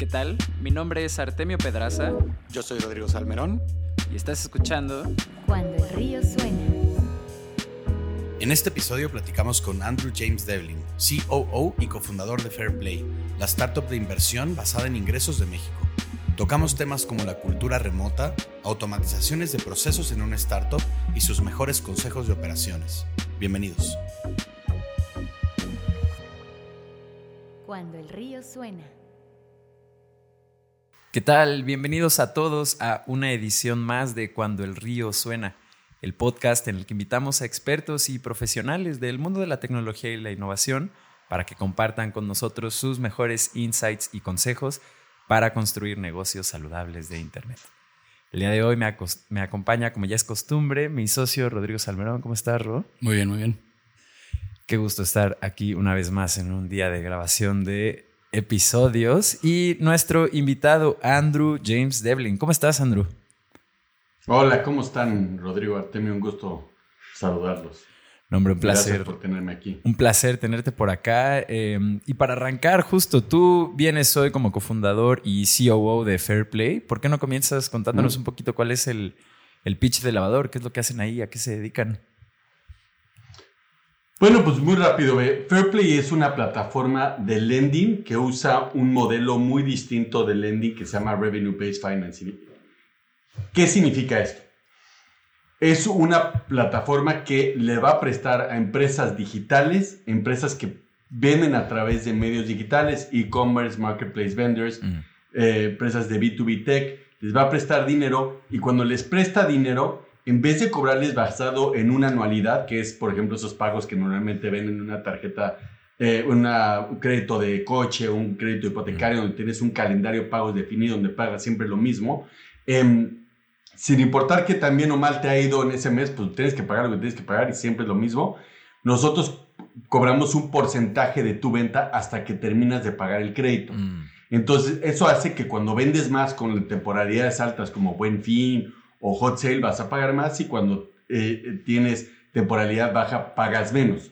¿Qué tal? Mi nombre es Artemio Pedraza. Yo soy Rodrigo Salmerón. Y estás escuchando Cuando el río suena. En este episodio platicamos con Andrew James Devlin, COO y cofundador de Fairplay, la startup de inversión basada en ingresos de México. Tocamos temas como la cultura remota, automatizaciones de procesos en una startup y sus mejores consejos de operaciones. Bienvenidos. Cuando el río suena. ¿Qué tal? Bienvenidos a todos a una edición más de Cuando el río suena, el podcast en el que invitamos a expertos y profesionales del mundo de la tecnología y la innovación para que compartan con nosotros sus mejores insights y consejos para construir negocios saludables de Internet. El día de hoy me, me acompaña, como ya es costumbre, mi socio Rodrigo Salmerón. ¿Cómo estás, Ro? Muy bien, muy bien. Qué gusto estar aquí una vez más en un día de grabación de episodios y nuestro invitado Andrew James Devlin. ¿Cómo estás, Andrew? Hola, ¿cómo están, Rodrigo Artemio? Un gusto saludarlos. No, hombre, un placer. Gracias por tenerme aquí. Un placer tenerte por acá. Eh, y para arrancar, justo, tú vienes hoy como cofundador y COO de Fairplay. ¿Por qué no comienzas contándonos un poquito cuál es el, el pitch de lavador? ¿Qué es lo que hacen ahí? ¿A qué se dedican? Bueno, pues muy rápido. Fairplay es una plataforma de lending que usa un modelo muy distinto de lending que se llama Revenue Based Financing. ¿Qué significa esto? Es una plataforma que le va a prestar a empresas digitales, empresas que venden a través de medios digitales, e-commerce, marketplace vendors, mm. eh, empresas de B2B tech, les va a prestar dinero y cuando les presta dinero, en vez de cobrarles basado en una anualidad, que es, por ejemplo, esos pagos que normalmente ven en una tarjeta, eh, una, un crédito de coche, un crédito hipotecario, donde tienes un calendario de pagos definido, donde pagas siempre lo mismo, eh, sin importar que también o mal te ha ido en ese mes, pues tienes que pagar lo que tienes que pagar y siempre es lo mismo. Nosotros cobramos un porcentaje de tu venta hasta que terminas de pagar el crédito. Mm. Entonces, eso hace que cuando vendes más con temporalidades altas como Buen Fin o Hot Sale, vas a pagar más y cuando eh, tienes temporalidad baja, pagas menos.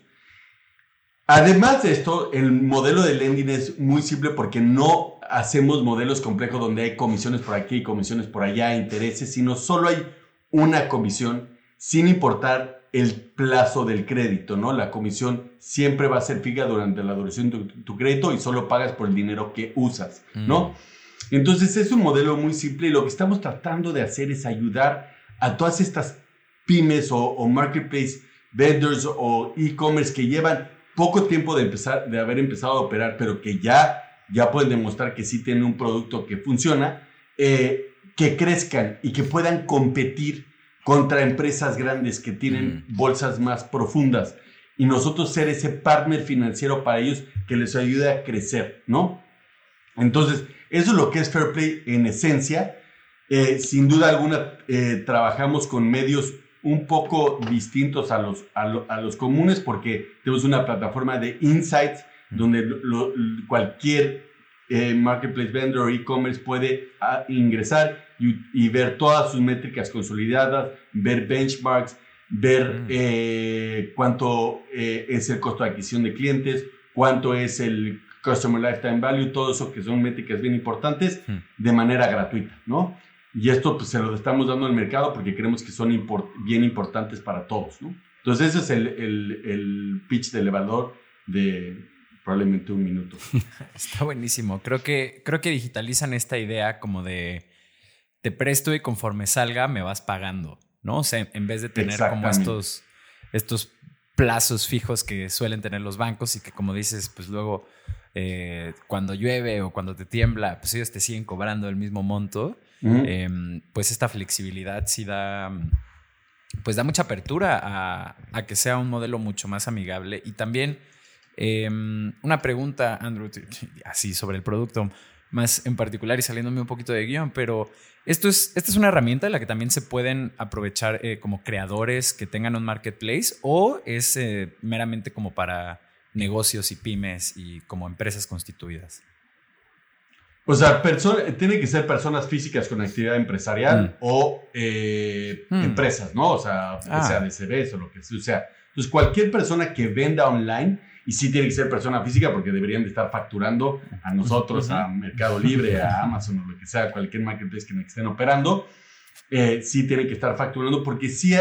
Además de esto, el modelo de lending es muy simple porque no hacemos modelos complejos donde hay comisiones por aquí, comisiones por allá, intereses, sino solo hay una comisión sin importar el plazo del crédito, ¿no? La comisión siempre va a ser fija durante la duración de tu, crédito y solo pagas por el dinero que usas, ¿no? Mm. Entonces es un modelo muy simple y lo que estamos tratando de hacer es ayudar a todas estas pymes o, o marketplace vendors o e-commerce que llevan poco tiempo de empezar, de haber empezado a operar, pero que ya ya pueden demostrar que sí tienen un producto que funciona, eh, que crezcan y que puedan competir contra empresas grandes que tienen mm. bolsas más profundas y nosotros ser ese partner financiero para ellos que les ayude a crecer, ¿no? Entonces, eso es lo que es Fair Play en esencia. Eh, sin duda alguna, eh, trabajamos con medios un poco distintos a los, a, los comunes porque tenemos una plataforma de insights donde cualquier eh, marketplace vendor o e-commerce puede ah, ingresar y, ver todas sus métricas consolidadas, ver benchmarks, ver mm. cuánto es el costo de adquisición de clientes, cuánto es el Customer Lifetime Value, todo eso que son métricas bien importantes mm. de manera gratuita, ¿no? Y esto pues se lo estamos dando al mercado porque creemos que son bien importantes para todos, ¿no? Entonces ese es el, el, el pitch de elevador de, probablemente un minuto. Está buenísimo. Creo que, creo que digitalizan esta idea como de te presto y conforme salga me vas pagando, ¿no? O sea, en vez de tener como estos, estos plazos fijos que suelen tener los bancos y que como dices, pues luego eh, cuando llueve o cuando te tiembla, pues ellos te siguen cobrando el mismo monto, em, pues esta flexibilidad sí da, pues da mucha apertura a, a que sea un modelo mucho más amigable. Y también Em, una pregunta, Andrew, así sobre el producto, más en particular y saliéndome un poquito de guion, pero esto es, ¿esta es una herramienta en la que también se pueden aprovechar eh, como creadores que tengan un marketplace o es eh, meramente como para negocios y pymes y como empresas constituidas? O sea, tiene que ser personas físicas con actividad empresarial mm. o eh, mm. empresas, ¿no? O sea, ah. sea de CBS o lo que sea. Entonces, cualquier persona que venda online y sí tiene que ser persona física porque deberían de estar facturando a nosotros, a Mercado Libre, a Amazon o lo que sea, cualquier marketplace que estén operando. Eh, sí tiene que estar facturando porque sí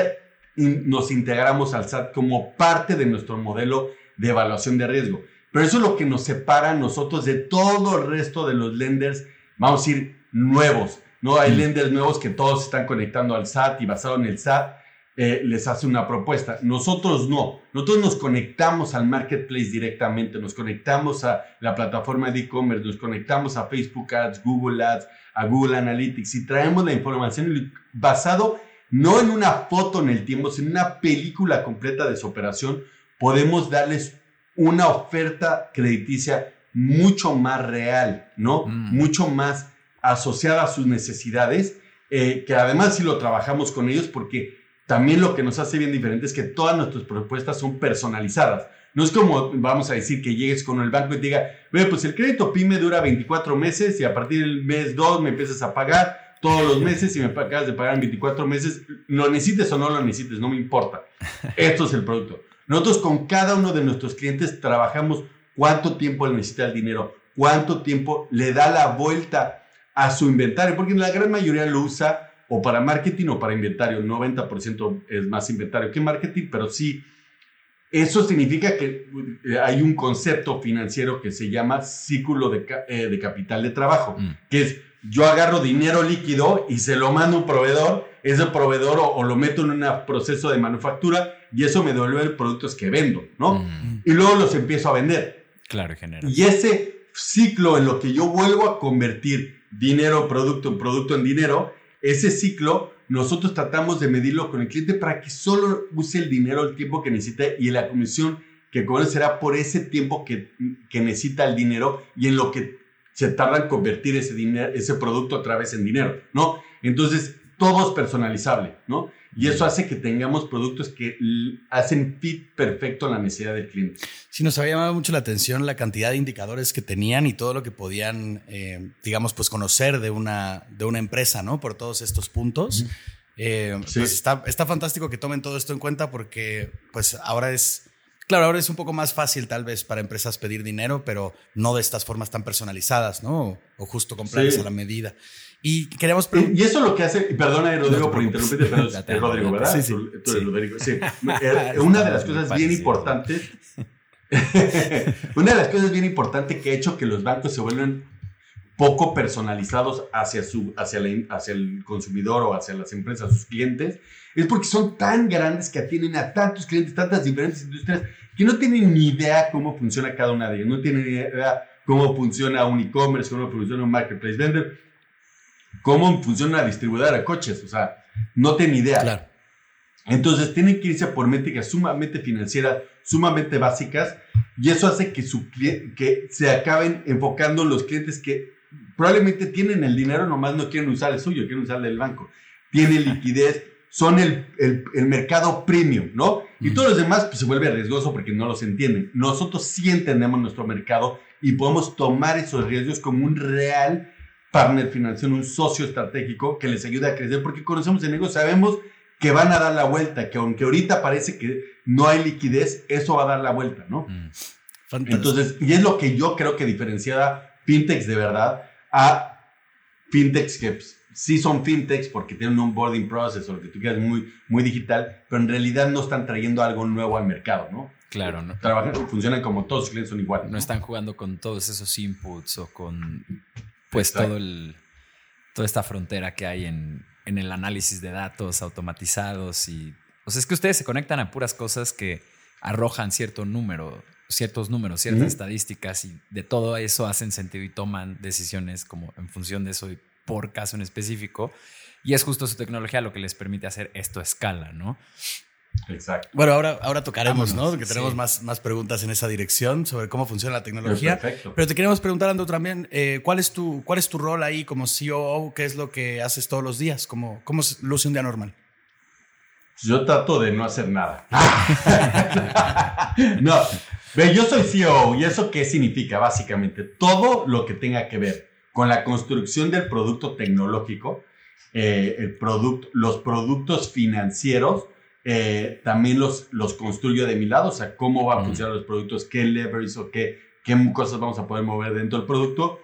nos integramos al SAT como parte de nuestro modelo de evaluación de riesgo. Pero eso es lo que nos separa a nosotros de todo el resto de los lenders, vamos a decir, nuevos. No hay lenders nuevos que todos están conectando al SAT y basado en el SAT eh, les hace una propuesta. Nosotros no. Nosotros nos conectamos al marketplace directamente, nos conectamos a la plataforma de e-commerce, nos conectamos a Facebook Ads, Google Ads, a Google Analytics y traemos la información basado no en una foto en el tiempo, sino en una película completa de su operación, podemos darles una oferta crediticia mucho más real, ¿no? Mm. Mucho más asociada a sus necesidades, eh, que además si lo trabajamos con ellos porque también lo que nos hace bien diferente es que todas nuestras propuestas son personalizadas. No es como, vamos a decir, que llegues con el banco y te diga, pues el crédito PYME dura 24 meses y a partir del mes 2 me empiezas a pagar todos los meses y me acabas de pagar en 24 meses, lo necesites o no lo necesites, no me importa. Esto es el producto. Nosotros con cada uno de nuestros clientes trabajamos cuánto tiempo le necesita el dinero, cuánto tiempo le da la vuelta a su inventario, porque la gran mayoría lo usa o para marketing o para inventario. 90% es más inventario que marketing, pero sí, eso significa que eh, hay un concepto financiero que se llama ciclo de, eh, capital de trabajo, mm. que es yo agarro dinero líquido y se lo mando a un proveedor, ese proveedor o, lo meto en un proceso de manufactura y eso me devuelve productos que vendo, ¿no? Mm. Y luego los empiezo a vender. Claro, genera. Y ese ciclo en lo que yo vuelvo a convertir dinero, producto en producto en dinero, ese ciclo nosotros tratamos de medirlo con el cliente para que solo use el dinero el tiempo que necesita y la comisión que conocerá será por ese tiempo que, que necesita el dinero y en lo que se tarda en convertir ese, dinero, ese producto otra vez en dinero, ¿no? Entonces, todo es personalizable, ¿no? Y eso hace que tengamos productos que hacen fit perfecto a la necesidad del cliente. Sí, nos había llamado mucho la atención la cantidad de indicadores que tenían y todo lo que podían, eh, digamos, pues conocer de una, de una empresa, ¿no? Por todos estos puntos. Eh, pues está, está fantástico que tomen todo esto en cuenta porque, pues ahora es Claro, ahora es un poco más fácil tal vez para empresas pedir dinero, pero no de estas formas tan personalizadas, ¿no? O justo comprarles a la medida. Y queremos Y eso lo que hace, perdona Rodrigo por interrumpirte, pero es Rodrigo, ¿verdad? Sí, sí. Tú, Rodrigo. Sí. Eh, una de las cosas bien importantes, una de las cosas bien importantes que ha hecho que los bancos se vuelvan poco personalizados hacia, su, hacia, hacia el consumidor o hacia las empresas, sus clientes, es porque son tan grandes que atienden a tantos clientes, tantas diferentes industrias, que no tienen ni idea cómo funciona cada una de ellas, no tienen ni idea cómo funciona un e-commerce, cómo funciona un marketplace vender, cómo funciona una distribuidora de coches, o sea, no tienen idea. Claro. Entonces tienen que irse por métricas sumamente financieras, sumamente básicas, y eso hace que, su, que se acaben enfocando los clientes que probablemente tienen el dinero, nomás no quieren usar el suyo, quieren usar el del banco. Tienen liquidez, son el, el, mercado premium, ¿no? Y todos los demás pues, se vuelve riesgoso porque no los entienden. Nosotros sí entendemos nuestro mercado y podemos tomar esos riesgos como un real partner financiero, un socio estratégico que les ayude a crecer porque conocemos el negocio, sabemos que van a dar la vuelta, que aunque ahorita parece que no hay liquidez, eso va a dar la vuelta, ¿no? Mm. Entonces, y es lo que yo creo que diferenciaba fintechs de verdad a fintechs que pues, sí son fintechs porque tienen un onboarding process o lo que tú quieras muy, muy digital, pero en realidad no están trayendo algo nuevo al mercado, ¿no? Claro, ¿no? Trabajan, funcionan como todos los clientes son iguales. No, están jugando con todos esos inputs o con pues todo el toda esta frontera que hay en, en el análisis de datos automatizados y o sea, es que ustedes se conectan a puras cosas que arrojan cierto número, ciertos números, ciertas estadísticas y de todo eso hacen sentido y toman decisiones como en función de eso por caso en específico. Y es justo su tecnología lo que les permite hacer esto a escala, ¿no? Exacto. Bueno, ahora, ahora tocaremos, ¿no? Que tenemos más, más preguntas en esa dirección sobre cómo funciona la tecnología. Perfecto. Pero te queremos preguntar, Ando, también, eh, ¿cuál, es tu, ¿cuál es tu rol ahí como CEO? ¿Qué es lo que haces todos los días? ¿Cómo, cómo luce un día normal? Yo trato de no hacer nada. no, yo soy CEO y eso qué significa básicamente todo lo que tenga que ver con la construcción del producto tecnológico, eh, el producto, los productos financieros eh, también los, los construyo de mi lado, o sea, cómo va a funcionar los productos, qué levers o qué, qué cosas vamos a poder mover dentro del producto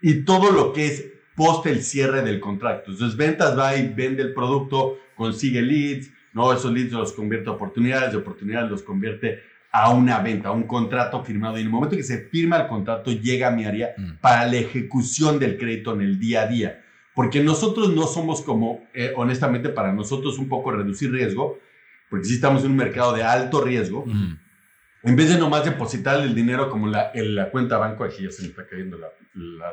y todo lo que es post el cierre del contrato. Entonces, ventas va y vende el producto, consigue leads, ¿no? Esos leads los convierte a oportunidades, de oportunidades los convierte a una venta, a un contrato firmado. Y en el momento que se firma el contrato, llega a mi área mm. para la ejecución del crédito en el día a día. Porque nosotros no somos como, eh, honestamente, para nosotros un poco reducir riesgo, porque si estamos en un mercado de alto riesgo. Mm. En vez de nomás depositar el dinero como la, en la cuenta banco, aquí ya se me está cayendo la,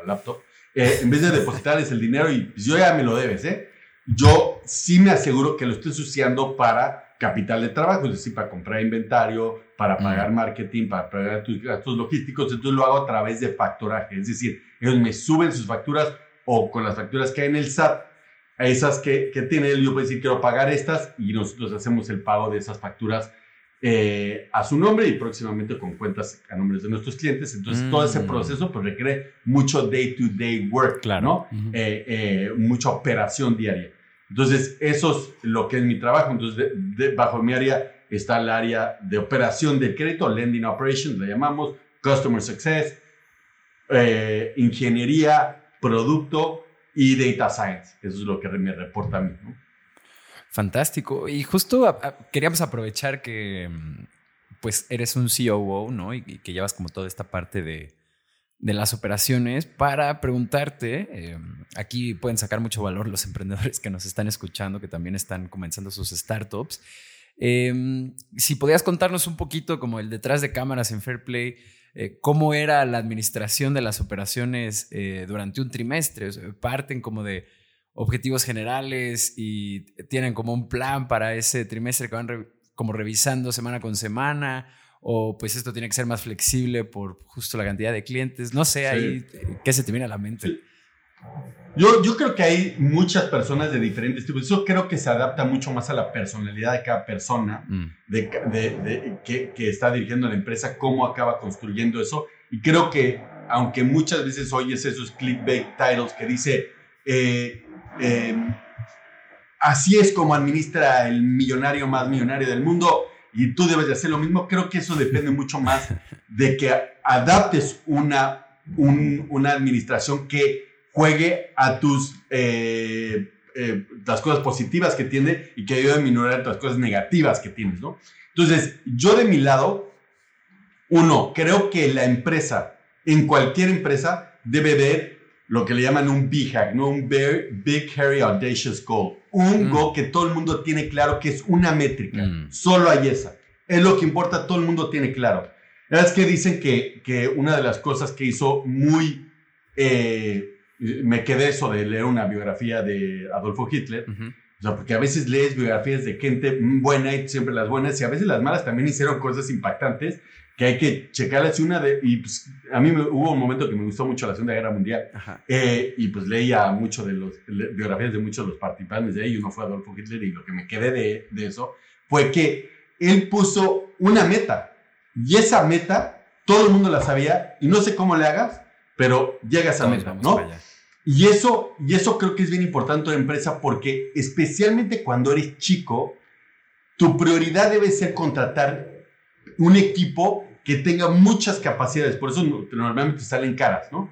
laptop, eh, en vez de depositarles el dinero y pues, yo ya me lo debes, ¿eh? Yo sí me aseguro que lo estoy usando para capital de trabajo, es decir, para comprar inventario, para pagar marketing, para pagar tus gastos logísticos, entonces lo hago a través de factoraje, es decir, ellos me suben sus facturas o con las facturas que hay en el SAT, a esas que, que tiene él, yo puedo decir, quiero pagar estas y nosotros hacemos el pago de esas facturas eh, a su nombre y próximamente con cuentas a nombres de nuestros clientes. Entonces, todo ese mm. proceso pues, requiere mucho day-to-day work, claro. ¿no? Eh, eh, mucha operación diaria. Entonces, eso es lo que es mi trabajo. Entonces, bajo mi área está el área de operación de crédito, lending operations, le llamamos, customer success, ingeniería, producto y data science. Eso es lo que me reporta a mí. ¿no? Fantástico. Y justo queríamos aprovechar que mm, pues eres un COO, ¿no? Y, que llevas como toda esta parte de, las operaciones para preguntarte, em, aquí pueden sacar mucho valor los emprendedores que nos están escuchando, que también están comenzando sus startups. Em, si podías contarnos un poquito como el detrás de cámaras en Fairplay, eh, cómo era la administración de las operaciones eh, durante un trimestre, parten como de objetivos generales y tienen como un plan para ese trimestre que van como revisando semana con semana o pues esto tiene que ser más flexible por justo la cantidad de clientes. No sé, ahí, ¿qué se te viene a la mente? Yo, yo creo que hay muchas personas de diferentes tipos. Yo creo que se adapta mucho más a la personalidad de cada persona mm. de, de, que, que, está dirigiendo la empresa, cómo acaba construyendo eso. Y creo que, aunque muchas veces oyes esos clickbait titles que dice, eh, Em, así es como administra el millonario más millonario del mundo y tú debes de hacer lo mismo. Creo que eso depende mucho más de que adaptes una, una administración que juegue a tus eh, eh, las cosas positivas que tiene y que ayude a minorar las cosas negativas que tienes, ¿no? Entonces, yo de mi lado, uno, creo que la empresa, en cualquier empresa, debe ver lo que le llaman un BHAG, ¿no? Un Big Hairy Audacious Goal. Un mm. goal que todo el mundo tiene claro que es una métrica. Mm. Solo hay esa. Es lo que importa, todo el mundo tiene claro. Es que dicen que, que una de las cosas que hizo muy... Eh, me quedé eso de leer una biografía de Adolfo Hitler. O sea, porque a veces lees biografías de gente buena y siempre las buenas, y a veces las malas también hicieron cosas impactantes que hay que checarlas. Una de, y pues, a mí me, hubo un momento que me gustó mucho la Segunda Guerra Mundial. Eh, y pues leía mucho de las biografías de muchos de los participantes de ahí. Y uno fue Adolfo Hitler. Y lo que me quedé de, de eso fue que él puso una meta. Y esa meta, todo el mundo la sabía. Y no sé cómo le hagas, pero llegas a esa meta, ¿no? Y eso, y eso creo que es bien importante en la empresa porque especialmente cuando eres chico, tu prioridad debe ser contratar un equipo que tenga muchas capacidades. Por eso normalmente salen caras, ¿no?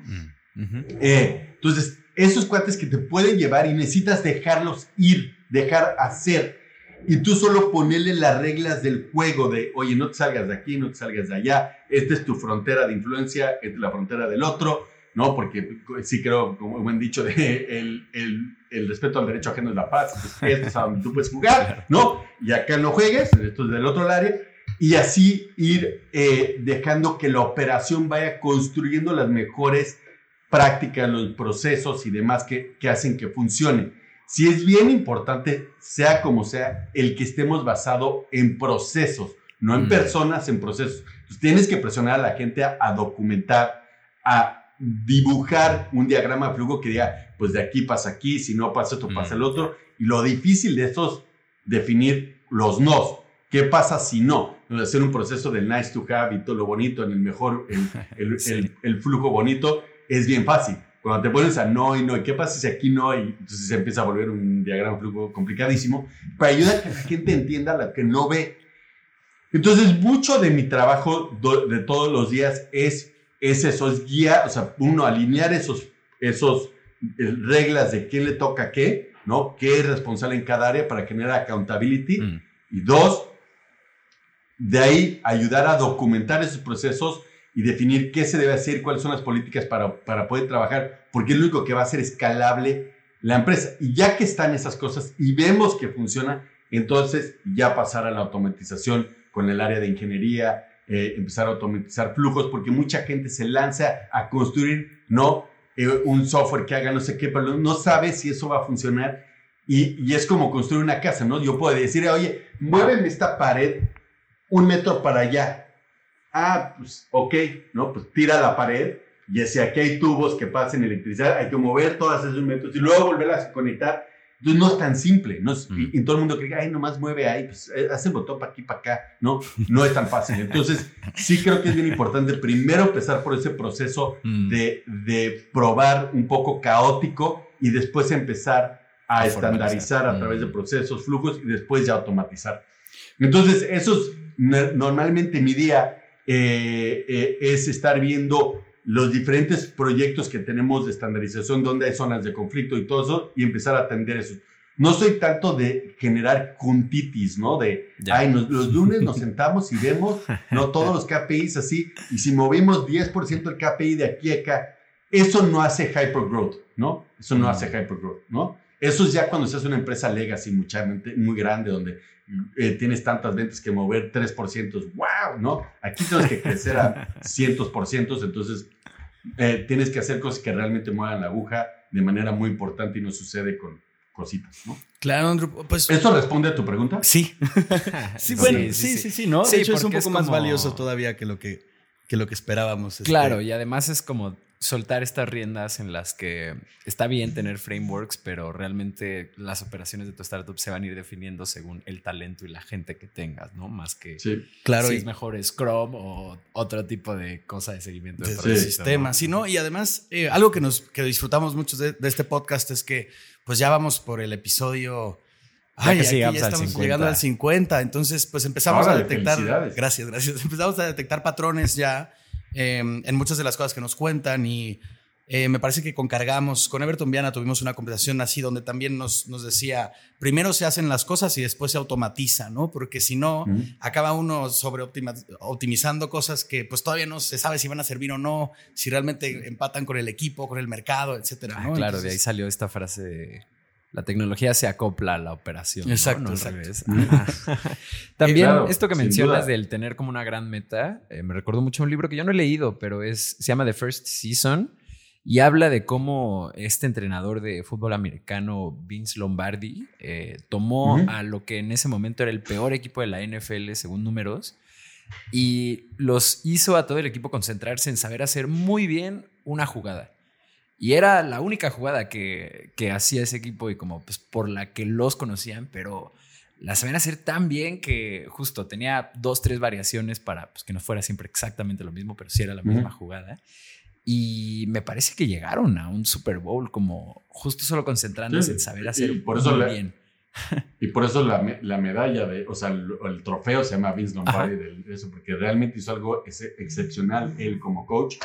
Mm, eh, entonces, esos cuates que te pueden llevar y necesitas dejarlos ir, dejar hacer. Y tú solo ponerle las reglas del juego de, oye, no te salgas de aquí, no te salgas de allá, esta es tu frontera de influencia, esta es la frontera del otro, ¿no? Porque sí creo, como buen dicho, de el, el, el, respeto al derecho ajeno es la paz, esto es a donde tú puedes jugar, ¿no? Y acá no juegues, esto es del otro lado y así ir eh, dejando que la operación vaya construyendo las mejores prácticas, los procesos y demás que, que hacen que funcione. Si es bien importante, sea como sea, el que estemos basado en procesos, no en mm. personas, en procesos. tienes que presionar a la gente a, documentar, a dibujar un diagrama de flujo que diga, pues de aquí pasa aquí, si no pasa esto, pasa el mm. otro. Y lo difícil de esto es definir los nos. ¿Qué pasa si no? hacer un proceso del nice to have y todo lo bonito en el mejor, el, el, flujo bonito, es bien fácil. cuando te pones a no y no, ¿y qué pasa si aquí no? Y entonces se empieza a volver un diagrama flujo complicadísimo, para ayudar a que la gente entienda lo que no ve. Entonces, mucho de mi trabajo de todos los días es, es eso, es guía, o sea, uno, alinear esos, esos eh, reglas de quién le toca qué, ¿no? ¿Qué es responsable en cada área para generar accountability? Mm. Y dos, de ahí ayudar a documentar esos procesos y definir qué se debe hacer, cuáles son las políticas para, para poder trabajar, porque es lo único que va a hacer escalable la empresa. Y ya que están esas cosas y vemos que funciona, entonces ya pasar a la automatización con el área de ingeniería, eh, empezar a automatizar flujos, porque mucha gente se lanza a construir, no eh, un software que haga no sé qué, pero no sabe si eso va a funcionar. Y, y, es como construir una casa, ¿no? Yo puedo decir, oye, muéveme esta pared un metro para allá ah, pues ok, ¿no? Pues tira la pared y si aquí hay tubos que pasen electricidad, hay que mover todas esos metros y luego volverlas a conectar. Entonces no es tan simple, ¿no? y, todo el mundo cree, ay, nomás mueve ahí, pues eh, hace el botón para aquí, para acá, ¿no? No es tan fácil. Entonces sí creo que es bien importante primero empezar por ese proceso mm. de, de probar un poco caótico y después empezar a, estandarizar a través de mm. procesos, flujos y después ya automatizar. Entonces, eso es normalmente mi día eh, eh, es estar viendo los diferentes proyectos que tenemos de estandarización, donde hay zonas de conflicto y todo eso, y empezar a atender eso. No soy tanto de generar juntitis, ¿no? De, ay, los lunes nos sentamos y vemos, no todos los KPIs así, y si movimos 10% del KPI de aquí a acá, eso no hace hypergrowth, ¿no? Eso no hace hypergrowth, ¿no? Eso es ya cuando se hace una empresa legacy mucha, muy grande, donde eh, tienes tantas ventas que mover 3%, wow, ¿no? Aquí tienes que crecer a cientos por cientos, entonces eh, tienes que hacer cosas que realmente muevan la aguja de manera muy importante y no sucede con cositas, ¿no? Claro, Andrew, pues... ¿Esto responde a tu pregunta? Sí. sí, bueno, sí, sí, sí, ¿no? de hecho, es un poco más valioso todavía que lo que, que lo que esperábamos. Este. Claro, y además es como soltar estas riendas en las que está bien tener frameworks, pero realmente las operaciones de tu startup se van a ir definiendo según el talento y la gente que tengas, ¿no? Más que claro, si es mejor Scrum o otro tipo de cosa de seguimiento de, de sistemas. Sí, ¿no? Y además, eh, algo que, nos, que disfrutamos mucho de, este podcast es que pues ya vamos por el episodio... Ay, aquí ya estamos llegando al 50, entonces pues empezamos a detectar... Gracias, gracias. Empezamos a detectar patrones ya Em, en muchas de las cosas que nos cuentan y eh, me parece que con Cargamos, con Everton Viana tuvimos una conversación así donde también nos, nos decía, primero se hacen las cosas y después se automatiza, ¿no? Porque si no, acaba uno sobre optimizando cosas que pues todavía no se sabe si van a servir o no, si realmente empatan con el equipo, con el mercado, etcétera, ¿no? claro, de ahí salió esta frase de la tecnología se acopla a la operación. Exacto. También esto que mencionas del tener como una gran meta, eh, me recordó mucho un libro que yo no he leído, pero es, se llama The First Season y habla de cómo este entrenador de fútbol americano, Vince Lombardi, eh, tomó a lo que en ese momento era el peor equipo de la NFL según números y los hizo a todo el equipo concentrarse en saber hacer muy bien una jugada. Y era la única jugada que, que hacía ese equipo y como pues por la que los conocían, pero la sabían hacer tan bien que justo tenía dos, tres variaciones para pues, que no fuera siempre exactamente lo mismo, pero sí era la misma jugada. Y me parece que llegaron a un Super Bowl como justo solo concentrándose en saber hacer por eso bien. Y por eso la, la, medalla, de, o sea, el, trofeo se llama Vince Lombardi, de eso, porque realmente hizo algo excepcional él como coach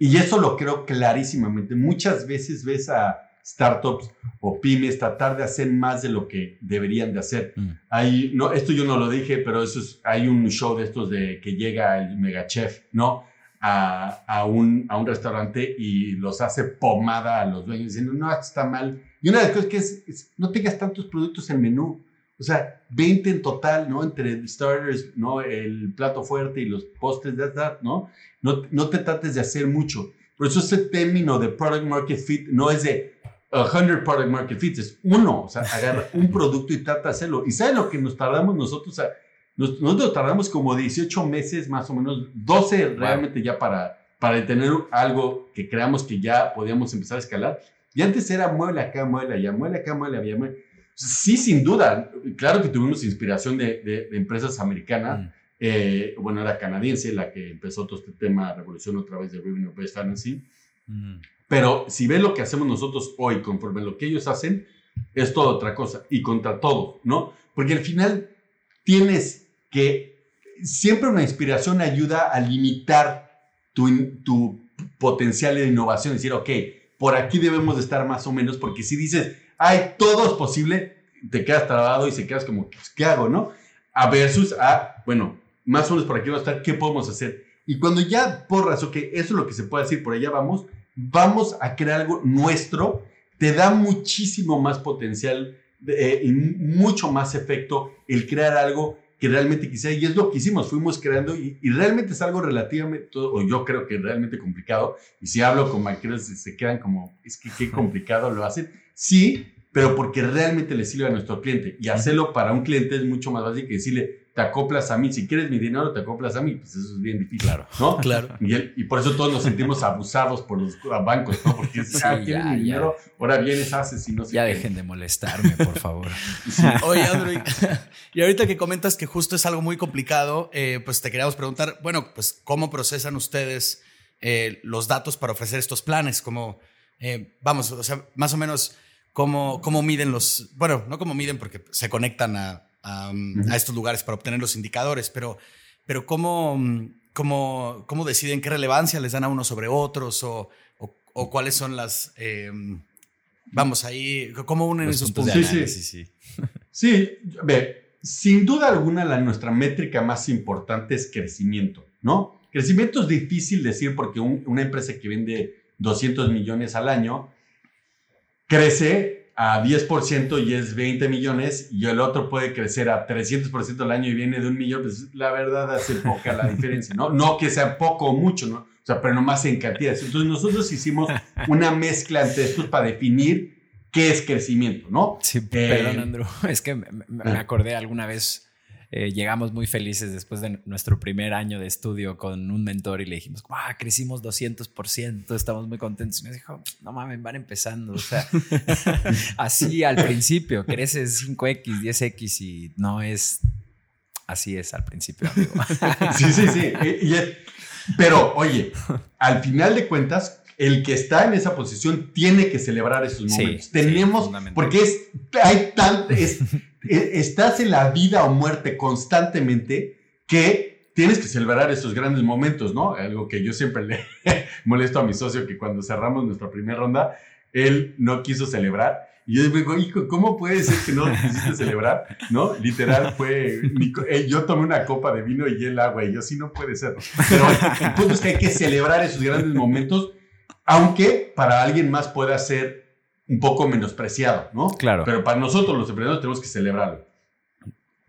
y eso lo creo clarísimamente. Muchas veces ves a startups o pymes tratar de hacer más de lo que deberían de hacer. Mm. Hay, no, esto yo no lo dije, pero eso es, hay un show de estos de que llega el megachef, ¿no? A, a, un, a un restaurante y los hace pomada a los dueños diciendo, no, esto está mal. Y una de las cosas que es, no tengas tantos productos en menú. O sea, 20 en total, ¿no? Entre starters, ¿no? El plato fuerte y los postres, de ¿no? No, no te trates de hacer mucho. Por eso ese término de product market fit no es de 100 product market fits, es uno. O sea, agarra un producto y trata de hacerlo. ¿Y sabes lo que nos tardamos nosotros? Sea, nosotros tardamos como 18 meses, más o menos, 12 realmente ya para, para tener algo que creamos que ya podíamos empezar a escalar. Y antes era mueble acá, mueble allá, mueble acá, mueble allá, mueble. Sí, sin duda. Claro que tuvimos inspiración de, de, empresas americanas. Mm. Eh, bueno, era canadiense la que empezó todo este tema, revolución a través de Revenue Based Financing. Mm. Pero si ves lo que hacemos nosotros hoy conforme lo que ellos hacen, es toda otra cosa y contra todo, ¿no? Porque al final tienes que, siempre una inspiración ayuda a limitar tu, tu potencial de innovación, decir, ok, por aquí debemos de estar más o menos, porque si dices, ay, todo es posible, te quedas trabado y se quedas como, pues, ¿qué hago, no? A versus a, bueno, más o menos por aquí va a estar, ¿qué podemos hacer? Y cuando ya porras, ok, eso es lo que se puede decir, por allá vamos, vamos a crear algo nuestro, te da muchísimo más potencial eh, y mucho más efecto el crear algo que realmente quisiera. Y es lo que hicimos, fuimos creando y, realmente es algo relativamente, o yo creo que realmente complicado. Y si hablo con banqueros se quedan como, es que qué complicado lo hacen. Sí, pero porque realmente le sirve a nuestro cliente. Y hacerlo para un cliente es mucho más fácil que decirle, te acoplas a mí. Si quieres mi dinero, te acoplas a mí. Pues eso es bien difícil. Claro. ¿no? Claro. Y, por eso todos nos sentimos abusados por los bancos, ¿no? Porque si ah, mi dinero, ahora vienes, haces y no sé Ya dejen de molestarme, por favor. Oye, Andrew, y ahorita que comentas que justo es algo muy complicado, eh, pues te queríamos preguntar, bueno, pues ¿cómo procesan ustedes eh, los datos para ofrecer estos planes? Como, eh, vamos, o sea, más o menos, ¿cómo, ¿cómo miden los, bueno, no cómo miden porque se conectan a a, estos lugares para obtener los indicadores, pero, pero ¿cómo, cómo, cómo deciden qué relevancia les dan a unos sobre otros o, o, cuáles son las... Em, vamos, ahí, ¿cómo unen esos puntos? Sí, sí, sí. Sí, sí ve, sin duda alguna la, nuestra métrica más importante es crecimiento, ¿no? Crecimiento es difícil decir porque una empresa que vende 200 millones al año crece a 10% y es 20 millones y el otro puede crecer a 300% al año y viene de un millón, pues la verdad hace poca la diferencia, ¿no? No que sea poco o mucho, ¿no? O sea, pero nomás en cantidades. Entonces nosotros hicimos una mezcla entre estos para definir qué es crecimiento, ¿no? Sí, perdón, eh, Andrew. Es que me, me acordé alguna vez eh, llegamos muy felices después de nuestro primer año de estudio con un mentor y le dijimos, ah, crecimos 200%, estamos muy contentos. Y me dijo, no mames, van empezando. O sea, así al principio, creces 5X, 10X y no es así es al principio, amigo. sí, sí, sí. pero oye, al final de cuentas, el que está en esa posición tiene que celebrar esos momentos. Tenemos, porque es, hay tan, es, estás en la vida o muerte constantemente que tienes que celebrar esos grandes momentos, ¿no? Algo que yo siempre le molesto a mi socio que cuando cerramos nuestra primera ronda, él no quiso celebrar. Y yo digo, hijo, ¿cómo puede ser que no quisiste celebrar? ¿No? Literal fue, yo tomé una copa de vino y él agua y yo sí no puede ser. Pero el punto es que hay que celebrar esos grandes momentos, aunque para alguien más pueda ser un poco menospreciado, ¿no? Claro. Pero para nosotros los emprendedores tenemos que celebrarlo.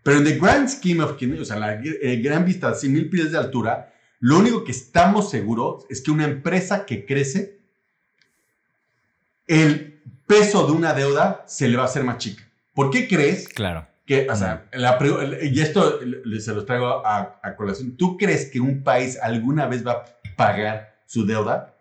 Pero en the grand scheme of o sea, la eh, gran vista, de mil pies de altura, lo único que estamos seguros es que una empresa que crece, el peso de una deuda se le va a hacer más chica. ¿Por qué crees? Claro. Que, o sea, y esto se los traigo a, a colación. ¿Tú crees que un país alguna vez va a pagar su deuda?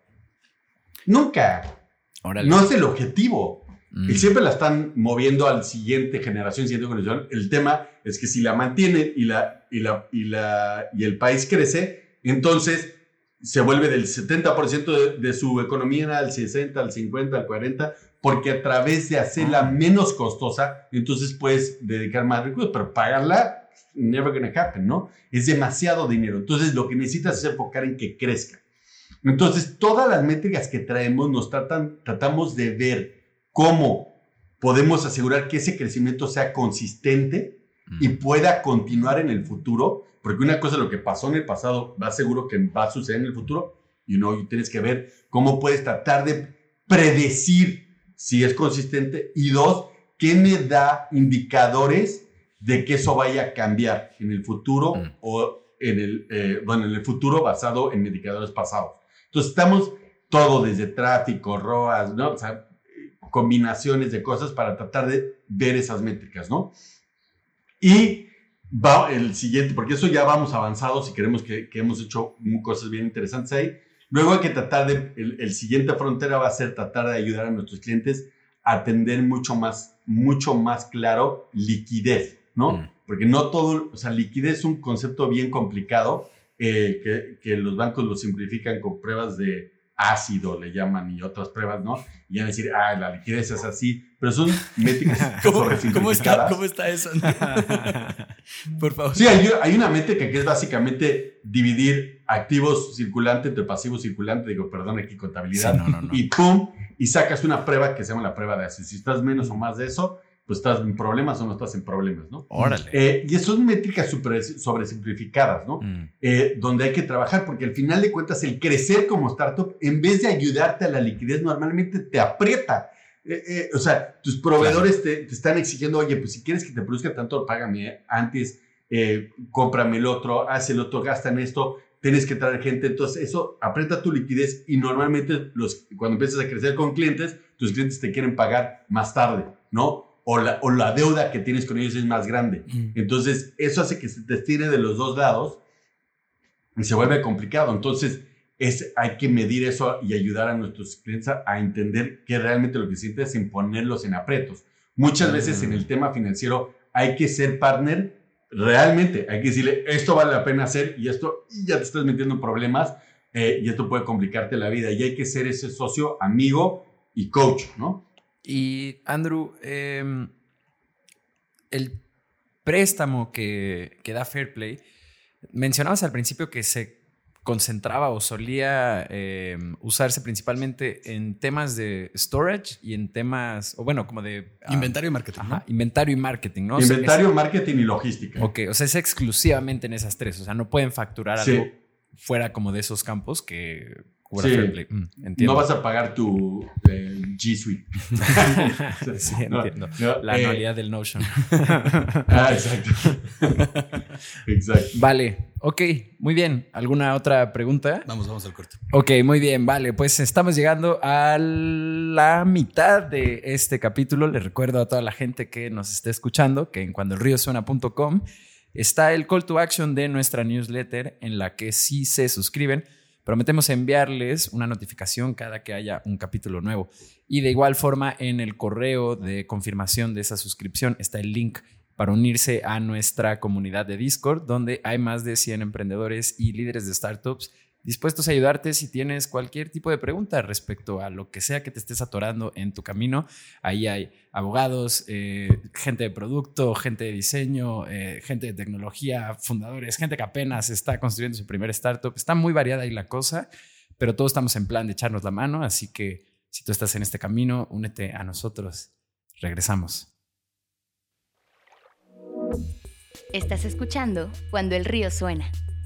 Nunca. No es el objetivo. Y mm. siempre la están moviendo al siguiente generación, siguiente generación. El tema es que si la mantienen y, la, y, la, y, la, y el país crece, entonces se vuelve del 70% de, de, su economía al 60, al 50, al 40, porque a través de hacerla ah. menos costosa, entonces puedes dedicar más recursos, pero pagarla, never gonna happen, ¿no? Es demasiado dinero. Entonces lo que necesitas es enfocar en que crezca. Entonces, todas las métricas que traemos nos tratan, tratamos de ver cómo podemos asegurar que ese crecimiento sea consistente y mm. pueda continuar en el futuro, porque una cosa lo que pasó en el pasado va seguro que va a suceder en el futuro, y no tienes que ver cómo puedes tratar de predecir si es consistente, y dos, qué me da indicadores de que eso vaya a cambiar en el futuro mm. o en el, eh, bueno, en el futuro basado en indicadores pasados. Entonces estamos todo desde tráfico, ROAS, ¿no? O sea, combinaciones de cosas para tratar de ver esas métricas, ¿no? Y va el siguiente, porque eso ya vamos avanzados y queremos que, que hemos hecho cosas bien interesantes ahí. Luego hay que tratar de, el, siguiente frontera va a ser tratar de ayudar a nuestros clientes a atender mucho más, mucho más claro liquidez, ¿no? Mm. Porque no todo, o sea, liquidez es un concepto bien complicado eh, que, que, los bancos lo simplifican con pruebas de ácido, le llaman, y otras pruebas, ¿no? Y van a decir, ah, la liquidez es así, pero son métricas ¿Cómo, ¿cómo, está, ¿Cómo está eso? Por favor. Sí, hay, hay, una métrica que es básicamente dividir activos circulantes entre pasivos circulantes, digo, perdón, aquí contabilidad, y pum, y sacas una prueba que se llama la prueba de así. Si estás menos o más de eso, pues estás en problemas o no estás en problemas, ¿no? Órale. Eh, y son métricas super, sobresimplificadas, ¿no? Mm. Eh, donde hay que trabajar, porque al final de cuentas el crecer como startup, en vez de ayudarte a la liquidez, normalmente te aprieta. Eh, o sea, tus proveedores te, te, están exigiendo, oye, pues si quieres que te produzca tanto, págame antes, cómprame el otro, haz el otro, gasta en esto, tienes que traer gente. Entonces, eso aprieta tu liquidez y normalmente los, cuando empiezas a crecer con clientes, tus clientes te quieren pagar más tarde, ¿no? O la, o la deuda que tienes con ellos es más grande. Entonces, eso hace que se te estire de los dos lados y se vuelve complicado. Entonces, es, hay que medir eso y ayudar a nuestros clientes a, entender que realmente lo que sienten es imponerlos en apretos. Muchas veces en el tema financiero hay que ser partner realmente. Hay que decirle, esto vale la pena hacer y esto y ya te estás metiendo en problemas eh, y esto puede complicarte la vida. Y hay que ser ese socio, amigo y coach, ¿no? Y Andrew, em, el préstamo que, que da Fairplay, mencionabas al principio que se concentraba o solía em, usarse principalmente en temas de storage y en temas, o bueno, como de... Ah, inventario y marketing. inventario y marketing, ¿no? Inventario, marketing y logística. Ok, o sea, es exclusivamente en esas tres, o sea, no pueden facturar algo fuera como de esos campos que Mm, no vas a pagar tu eh, G Suite. sí, entiendo. la eh, anualidad del Notion. ah, exacto. exacto. Vale, ok, muy bien. ¿Alguna otra pregunta? Vamos, vamos al corte. Ok, muy bien, vale. Pues estamos llegando a la mitad de este capítulo. Les recuerdo a toda la gente que nos esté escuchando que en cuandoelríosuena.com está el call to action de nuestra newsletter en la que si se suscriben Prometemos enviarles una notificación cada que haya un capítulo nuevo. Y de igual forma, en el correo de confirmación de esa suscripción está el link para unirse a nuestra comunidad de Discord, donde hay más de 100 emprendedores y líderes de startups dispuestos a ayudarte si tienes cualquier tipo de pregunta respecto a lo que sea que te estés atorando en tu camino. Ahí hay abogados, eh, gente de producto, gente de diseño, eh, gente de tecnología, fundadores, gente que apenas está construyendo su primer startup. Está muy variada ahí la cosa, pero todos estamos en plan de echarnos la mano, así que si tú estás en este camino, únete a nosotros. Regresamos. Estás escuchando Cuando el río suena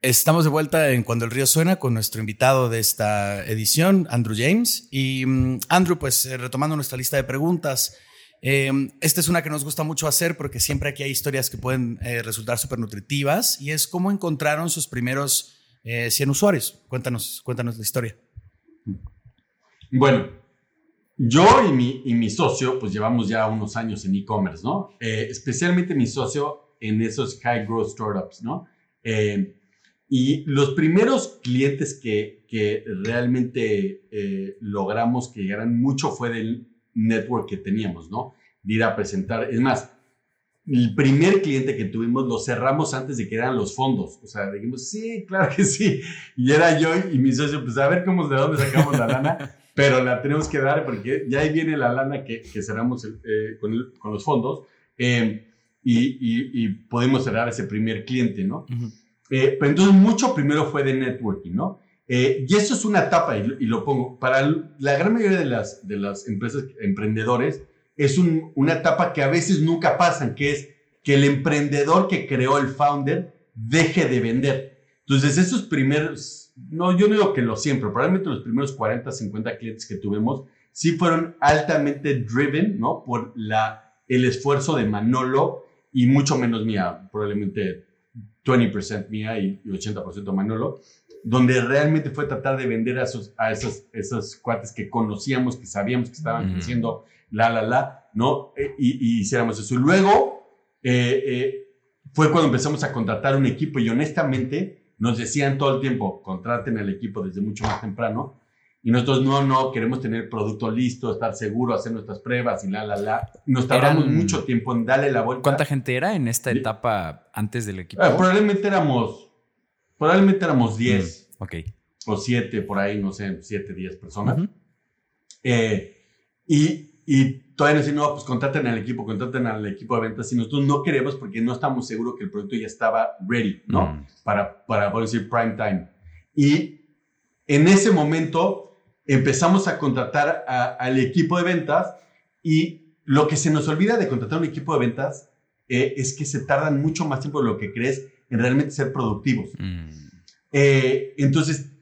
Estamos de vuelta en Cuando el río suena con nuestro invitado de esta edición, Andrew James. Y mm, Andrew, pues eh, retomando nuestra lista de preguntas, eh, esta es una que nos gusta mucho hacer porque siempre aquí hay historias que pueden eh, resultar súper nutritivas y es cómo encontraron sus primeros 100 usuarios. Cuéntanos, cuéntanos la historia. Bueno, yo y mi, y mi socio, pues llevamos ya unos años en e-commerce, ¿no? especialmente mi socio en esos high growth startups, ¿no? Y los primeros clientes que, que realmente eh, logramos que llegaran mucho fue del network que teníamos, ¿no? De ir a presentar. Es más, el primer cliente que tuvimos lo cerramos antes de que eran los fondos. O sea, dijimos, sí, claro que sí. Y era yo y mi socio, pues a ver cómo, de dónde sacamos la lana, pero la tenemos que dar porque ya ahí viene la lana que, que cerramos eh, con, con, los fondos eh, y, y, y, podemos cerrar ese primer cliente, ¿no? Eh, pero entonces mucho primero fue de networking, ¿no? Eh, y eso es una etapa, y, lo pongo, para la gran mayoría de las, de las empresas emprendedores, es una etapa que a veces nunca pasan, que es que el emprendedor que creó el founder deje de vender. Entonces, esos primeros, no, yo no digo que lo siempre, probablemente los primeros 40, 50 clientes que tuvimos, sí fueron altamente driven, ¿no? Por la, el esfuerzo de Manolo y mucho menos mía, probablemente 20% mía y, 80% Manolo. donde realmente fue tratar de vender a esos, a esos, esos cuates que conocíamos, que sabíamos que estaban creciendo, la, la, la, ¿no? E, y, hiciéramos eso. Y luego eh, eh, fue cuando empezamos a contratar un equipo y honestamente nos decían todo el tiempo, contraten al equipo desde mucho más temprano. Y nosotros no, no, queremos tener producto listo, estar seguro, hacer nuestras pruebas y la, la, la. Nos tardamos mucho tiempo en darle la vuelta. ¿Cuánta gente era en esta etapa antes del equipo? Ah, probablemente éramos, probablemente éramos 10. Mm, ok. O 7, por ahí, no sé, 7, 10 personas. eh, y, y todavía nos no, pues contraten al equipo, contraten al equipo de ventas. Y nosotros no queremos porque no estamos seguros que el producto ya estaba ready, ¿no? Mm. Para, para, por decir, prime time. Y en ese momento empezamos a contratar al equipo de ventas y lo que se nos olvida de contratar un equipo de ventas eh, es que se tardan mucho más tiempo de lo que crees en realmente ser productivos. Mm. Eh, entonces,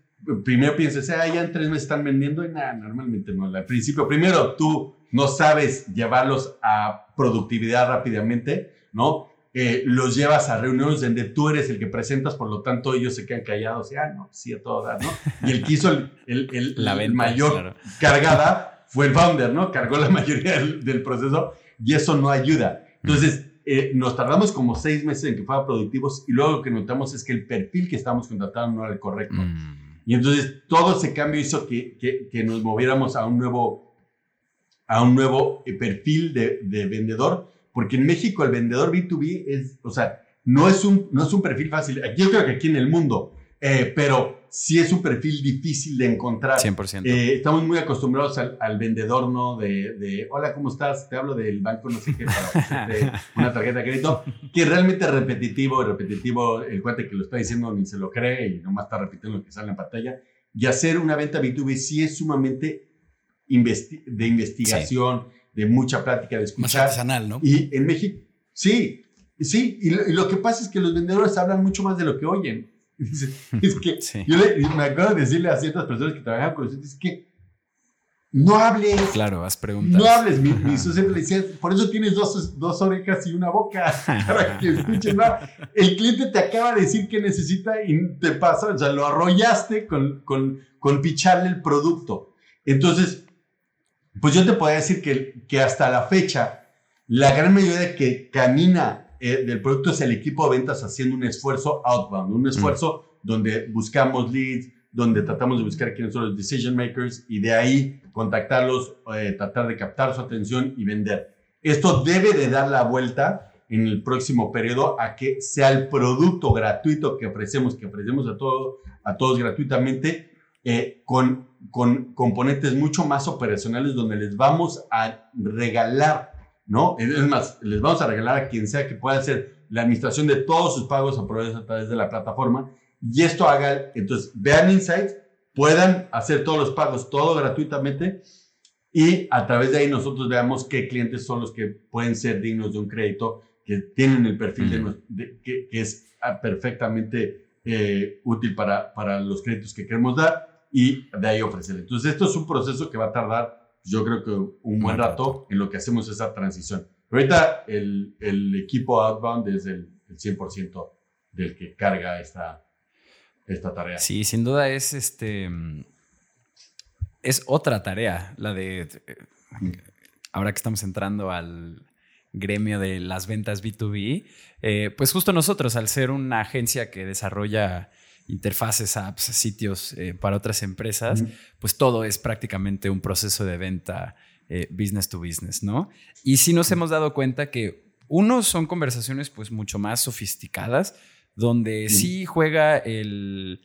primero piensas, ah, ya en tres meses están vendiendo y nada, normalmente no. Al principio, primero tú no sabes llevarlos a productividad rápidamente, ¿no? Eh, los llevas a reuniones donde tú eres el que presentas, por lo tanto ellos se quedan callados y, ah, no, sí a todo dar, ¿no? Y el que hizo el, la mayor cargada fue el founder, ¿no? Cargó la mayoría del, proceso y eso no ayuda. Entonces, eh, nos tardamos como seis meses en que fueran productivos y luego lo que notamos es que el perfil que estábamos contratando no era el correcto. Mm. Y entonces todo ese cambio hizo que, que, que, nos moviéramos a un nuevo, a un nuevo eh, perfil de, de vendedor porque en México el vendedor B2B es, o sea, no es un, no es un perfil fácil. Yo creo que aquí en el mundo, eh, pero sí es un perfil difícil de encontrar. 100%. Eh, estamos muy acostumbrados al, vendedor, ¿no? De, de, hola, ¿cómo estás? Te hablo del banco, no sé qué, para una tarjeta de crédito, que realmente es repetitivo, repetitivo, el cuate que lo está diciendo ni se lo cree y nomás está repitiendo lo que sale en pantalla. Y hacer una venta B2B sí es sumamente de investigación, de mucha plática, de escuchar. Más artesanal, ¿no? Y en México, sí, sí, y lo, que pasa es que los vendedores hablan mucho más de lo que oyen. Es que yo me acuerdo de decirle a ciertas personas que trabajan con nosotros, es que no hables. Claro, haz preguntas. No hables. Mi, mi le decía, por eso tienes dos, dos, orejas y una boca, para que escuches más. El cliente te acaba de decir que necesita y te pasa, o sea, lo arrollaste con, con, con picharle el producto. Entonces, pues yo te podría decir que, que hasta la fecha, la gran mayoría que camina eh, del producto es el equipo de ventas haciendo un esfuerzo outbound, un esfuerzo donde buscamos leads, donde tratamos de buscar quiénes son los decision makers y de ahí contactarlos, eh, tratar de captar su atención y vender. Esto debe de dar la vuelta en el próximo periodo a que sea el producto gratuito que ofrecemos, que ofrecemos a, todo, a todos gratuitamente, eh, con, con componentes mucho más operacionales donde les vamos a regalar, ¿no? Es más, les vamos a regalar a quien sea que pueda hacer la administración de todos sus pagos a través de la plataforma y esto haga, entonces vean Insights, puedan hacer todos los pagos, todo gratuitamente y a través de ahí nosotros veamos qué clientes son los que pueden ser dignos de un crédito, que tienen el perfil de, que, es ah, perfectamente eh, útil para, para los créditos que queremos dar y de ahí ofrecer. Entonces, esto es un proceso que va a tardar, yo creo que un buen rato en lo que hacemos esa transición. Pero ahorita el, el equipo Outbound es el, 100% del que carga esta, esta tarea. Sí, sin duda es este. Es otra tarea, la de. Ahora que estamos entrando al gremio de las ventas B2B, eh, pues justo nosotros, al ser una agencia que desarrolla interfaces, apps, sitios eh, para otras empresas, pues todo es prácticamente un proceso de venta eh, business to business, ¿no? Y sí nos hemos dado cuenta que uno son conversaciones pues mucho más sofisticadas, donde sí juega el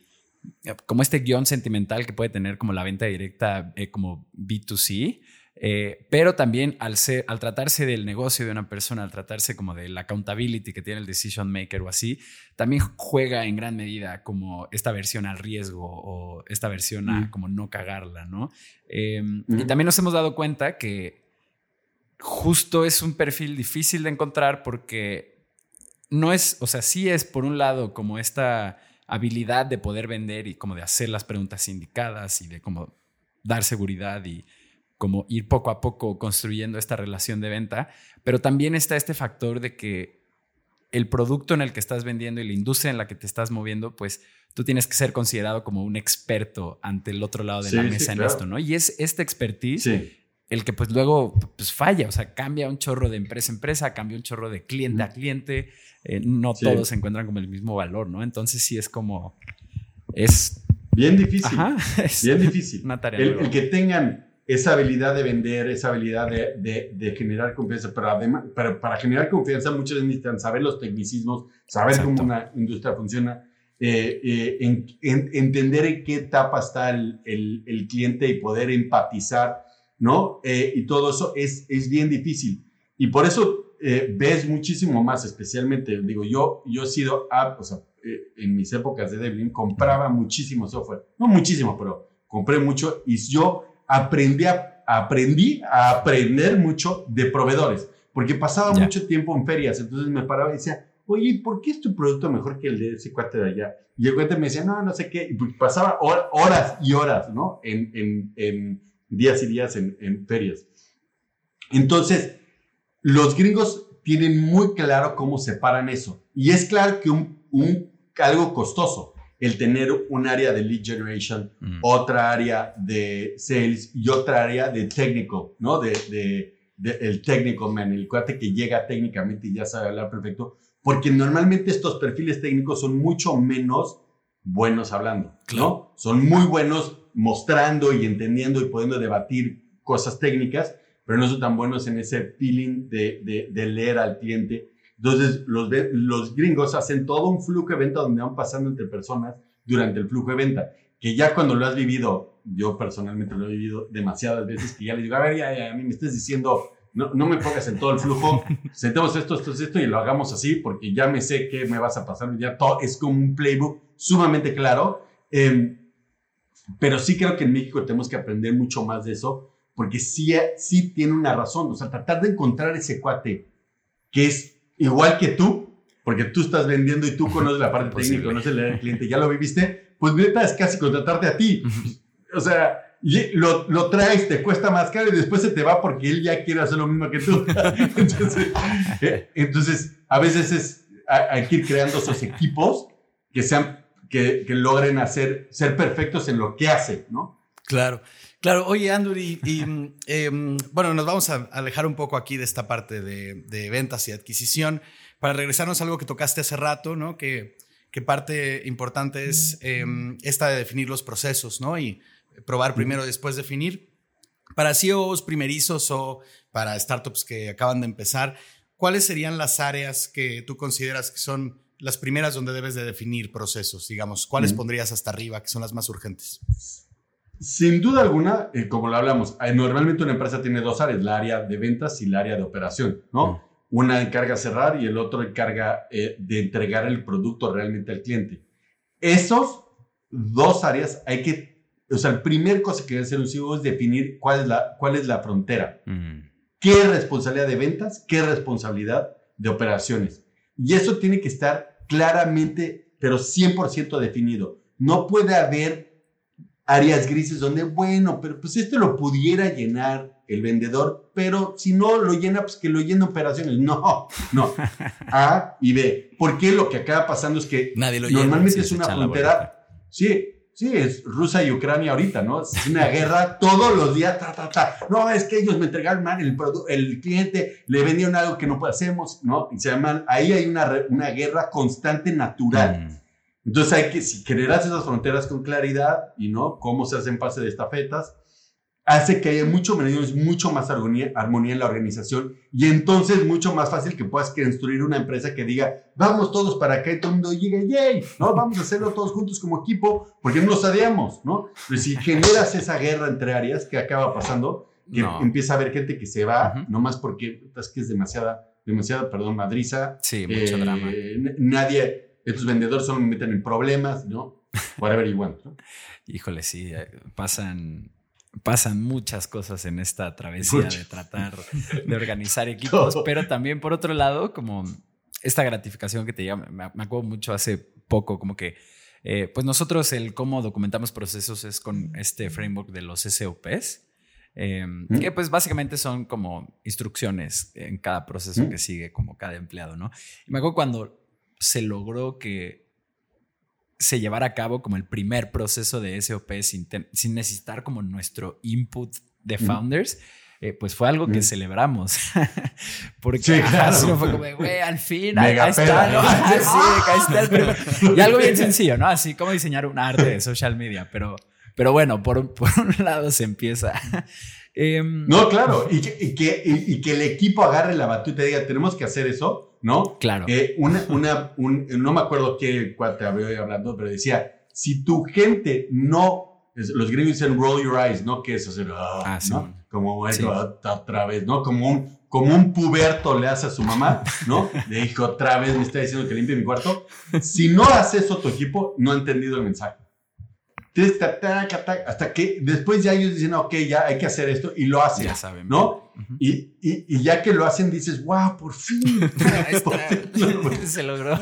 como este guion sentimental que puede tener como la venta directa eh, como B2C, eh, pero también al, ser, al tratarse del negocio de una persona, al tratarse como de la accountability que tiene el decision maker o así, también juega en gran medida como esta versión al riesgo o esta versión a como no cagarla, ¿no? Em, y también nos hemos dado cuenta que justo es un perfil difícil de encontrar porque no es, o sea, sí es por un lado como esta habilidad de poder vender y como de hacer las preguntas indicadas y de como dar seguridad y como ir poco a poco construyendo esta relación de venta, pero también está este factor de que el producto en el que estás vendiendo y la industria en la que te estás moviendo, pues tú tienes que ser considerado como un experto ante el otro lado de la mesa en esto, ¿no? Y es este expertise el que pues luego pues falla, o sea, cambia un chorro de empresa a empresa, cambia un chorro de cliente a cliente, eh, no todos se encuentran como el mismo valor, ¿no? Entonces sí es como, es... Bien difícil. bien difícil. el, que tengan esa habilidad de vender, esa habilidad de, generar confianza, pero además, pero para generar confianza muchos necesitan saber los tecnicismos, saber cómo una industria funciona, eh, eh, entender en qué etapa está el, el, cliente y poder empatizar, ¿no? Eh, y todo eso es, es bien difícil. Y por eso ves muchísimo más, especialmente, digo, yo, yo he sido, o sea, en mis épocas de Devlin, compraba muchísimo software, no muchísimo, pero compré mucho y yo aprendí a, aprendí a aprender mucho de proveedores, porque pasaba mucho tiempo en ferias, entonces me paraba y decía, oye, ¿por qué es tu producto mejor que el de ese cuate de allá? Y el cuate me decía, no, no sé qué, y pues pasaba horas y horas, ¿no? En, en, en días y días en, en, ferias. Entonces, los gringos tienen muy claro cómo separan eso. Y es claro que un, un algo costoso el tener un área de lead generation, mm. otra área de sales y otra área de técnico, ¿no? De, de, el técnico man, el cuate que llega técnicamente y ya sabe hablar perfecto, porque normalmente estos perfiles técnicos son mucho menos buenos hablando, ¿no? Son muy buenos mostrando y entendiendo y pudiendo debatir cosas técnicas, pero no son tan buenos en ese feeling de, de leer al cliente entonces, los, los gringos hacen todo un flujo de venta donde van pasando entre personas durante el flujo de venta, que ya cuando lo has vivido, yo personalmente lo he vivido demasiadas veces, que ya les digo, a ver, ya, ya a mí me estás diciendo, no, no me pongas en todo el flujo, sentemos esto, esto, esto y lo hagamos así, porque ya me sé qué me vas a pasar, ya todo es como un playbook sumamente claro. Em, pero sí creo que en México tenemos que aprender mucho más de eso, porque sí, sí tiene una razón, o sea, tratar de encontrar ese cuate que es igual que tú, porque tú estás vendiendo y tú conoces la parte técnica, conoces el cliente, ya lo viviste, pues neta es casi contratarte a ti. O sea, lo, lo, traes, te cuesta más caro y después se te va porque él ya quiere hacer lo mismo que tú. Eh, entonces, a veces es, hay que ir creando esos equipos que sean, que, que logren hacer, ser perfectos en lo que hacen, ¿no? Claro. Claro, oye, Andrew, y, em, bueno, nos vamos a alejar un poco aquí de esta parte de, ventas y adquisición para regresarnos a algo que tocaste hace rato, ¿no? Que, que parte importante es em, esta de definir los procesos, ¿no? Y probar primero después definir. Para CEOs primerizos o para startups que acaban de empezar, ¿cuáles serían las áreas que tú consideras que son las primeras donde debes de definir procesos? Digamos, ¿cuáles pondrías hasta arriba que son las más urgentes? Sin duda alguna, eh, como lo hablamos, eh, normalmente una empresa tiene dos áreas, la área de ventas y la área de operación, ¿no? Mm. Una encarga cerrar y el otro encarga eh, de entregar el producto realmente al cliente. Esos dos áreas hay que, o sea, el primer cosa que debe hacer un CEO es definir cuál es la, cuál es la frontera. Mm. ¿Qué responsabilidad de ventas? ¿Qué responsabilidad de operaciones? Y eso tiene que estar claramente, pero 100% definido. No puede haber áreas grises donde, bueno, pero pues esto lo pudiera llenar el vendedor, pero si no lo llena, pues que lo llene operaciones. No, no. A y B. ¿Por qué lo que acaba pasando es que normalmente es una frontera. Sí, sí, es Rusia y Ucrania ahorita, ¿no? Es una guerra todos los días. No, es que ellos me entregaron mal el, el cliente, le vendieron algo que no hacemos, ¿no? Y se llaman, ahí hay una, una guerra constante natural. Mm. Entonces hay que, si generas esas fronteras con claridad y no cómo se hacen pase de estafetas, hace que haya mucho menos, mucho más armonía, armonía, en la organización y entonces mucho más fácil que puedas construir una empresa que diga, vamos todos para acá y todo el mundo llegue, yay, ¿no? Vamos a hacerlo todos juntos como equipo porque no nos odiamos, ¿no? Pero si generas esa guerra entre áreas, ¿qué acaba pasando? Que empieza a haber gente que se va, no más porque es que es demasiada, demasiada, perdón, madriza. Sí, mucho drama. Eh, nadie, estos vendedores solo me meten en problemas, ¿no? Whatever you want, ¿no? Híjole, sí, eh, pasan, pasan muchas cosas en esta travesía de tratar de organizar equipos, pero también por otro lado, como esta gratificación que te llama, me, acuerdo mucho hace poco, como que, eh, pues nosotros el cómo documentamos procesos es con este framework de los SOPs. Em, ¿Mm? que pues básicamente son como instrucciones en cada proceso ¿Mm? que sigue como cada empleado, ¿no? Y me acuerdo cuando se logró que se llevara a cabo como el primer proceso de SOP sin, sin necesitar como nuestro input de founders. Eh, pues fue algo que celebramos. Porque sí, claro. fue como, güey, al fin, ahí está, ¿no? sí, ahí está el. Y algo bien sencillo, ¿no? Así como diseñar un arte de social media, pero, pero bueno, por, por un lado se empieza. Em, no, claro, y que, y que, y, que, el equipo agarre la batuta y diga, tenemos que hacer eso, ¿no? Claro. Eh, una, una, un, no me acuerdo qué te había hablando, pero decía, si tu gente no, los gringos dicen roll your eyes, ¿no? Que es hacer, ah, ah ¿no? Como otra vez, ¿no? Como un, como un puberto le hace a su mamá, ¿no? Le dijo, otra vez me está diciendo que limpie mi cuarto. Si no hace eso tu equipo, no ha entendido el mensaje hasta que después ya ellos dicen, ok, ya hay que hacer esto y lo hacen. Ya saben. ¿No? y, y, ya que lo hacen, dices, wow, por fin. Se logró.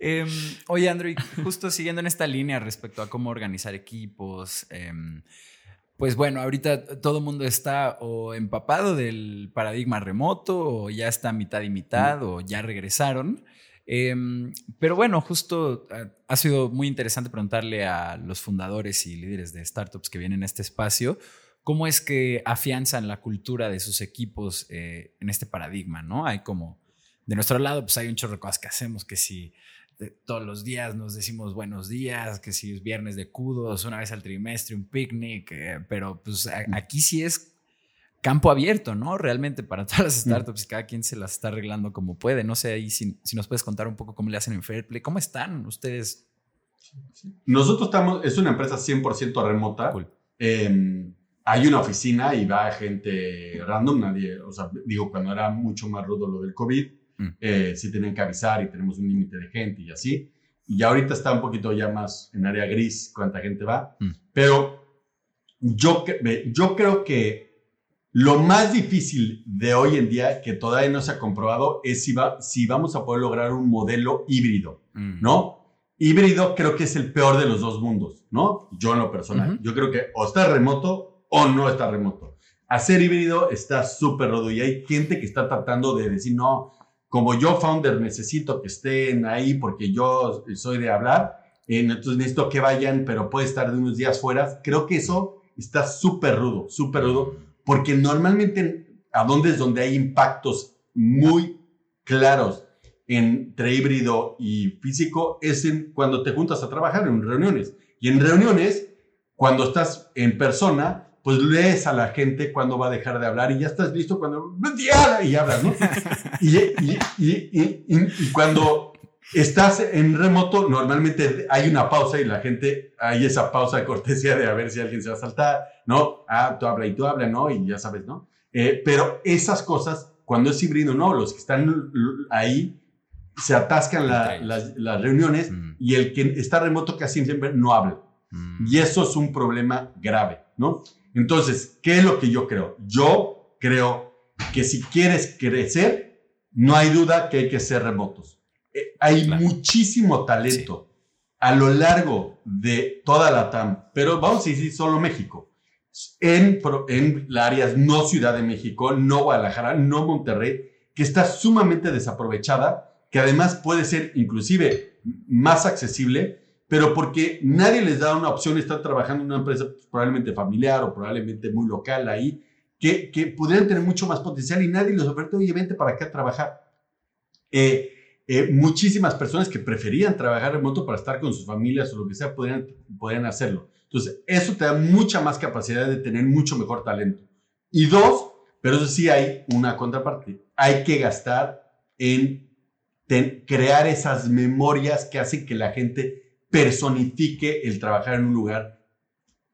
Em, oye, Andrew, justo siguiendo en esta línea respecto a cómo organizar equipos, em, pues bueno, ahorita todo el mundo está o empapado del paradigma remoto o ya está mitad y mitad o ya regresaron. Em, pero bueno, justo ah, ha sido muy interesante preguntarle a los fundadores y líderes de startups que vienen a este espacio cómo es que afianzan la cultura de sus equipos eh, en este paradigma, ¿no? Hay como, de nuestro lado, pues hay un chorro de cosas que hacemos, que si todos los días nos decimos buenos días, que si es viernes de kudos, una vez al trimestre, un picnic, eh, pero pues aquí sí es campo abierto, ¿no? Realmente para todas las mm. startups, cada quien se las está arreglando como puede. No sé ahí si, nos puedes contar un poco cómo le hacen en Fairplay. ¿Cómo están ustedes? Nosotros estamos, es una empresa 100% remota. Em, hay una oficina y va gente random, nadie, o sea, digo, cuando era mucho más rudo lo del COVID, mm. eh, sí tienen que avisar y tenemos un límite de gente y así. Y ya ahorita está un poquito ya más en área gris cuánta gente va. Mm. Pero yo, yo creo que lo más difícil de hoy en día, que todavía no se ha comprobado, es si, va, si vamos a poder lograr un modelo híbrido, mm. ¿no? Híbrido creo que es el peor de los dos mundos, ¿no? Yo en lo personal. Yo creo que o está remoto o no está remoto. Hacer híbrido está súper rodo y hay gente que está tratando de decir, no, como yo founder necesito que estén ahí porque yo soy de hablar, eh, entonces necesito que vayan, pero puede estar de unos días fuera. Creo que eso está súper rudo, súper rudo porque normalmente a dónde es donde hay impactos muy claros entre híbrido y físico es en cuando te juntas a trabajar en reuniones. Y en reuniones, cuando estás en persona, pues lees a la gente cuando va a dejar de hablar y ya estás listo cuando y hablas, ¿no? y, y, cuando estás en remoto, normalmente hay una pausa y la gente, hay esa pausa de cortesía de a ver si alguien se va a saltar, ¿no? Ah, tú habla y tú habla, ¿no? Y ya sabes, ¿no? Eh, pero esas cosas, cuando es híbrido, no, los que están ahí se atascan las, reuniones mm. y el que está remoto casi siempre no habla. Mm. Y eso es un problema grave, ¿no? Entonces, ¿qué es lo que yo creo? Yo creo que si quieres crecer, no hay duda que hay que ser remotos. Eh, hay muchísimo talento a lo largo de toda la TAM, pero vamos a decir solo México. En, en áreas no Ciudad de México, no Guadalajara, no Monterrey, que está sumamente desaprovechada, que además puede ser inclusive más accesible, pero porque nadie les da una opción, están trabajando en una empresa pues, probablemente familiar o probablemente muy local ahí, que, que pudieran tener mucho más potencial y nadie les ofrece, oye, vente para acá a trabajar. Eh, eh, muchísimas personas que preferían trabajar remoto para estar con sus familias o lo que sea, podrían, podrían hacerlo. Entonces, eso te da mucha más capacidad de tener mucho mejor talento. Y dos, pero eso sí hay una contraparte. Hay que gastar en crear esas memorias que hacen que la gente personifique el trabajar en un lugar.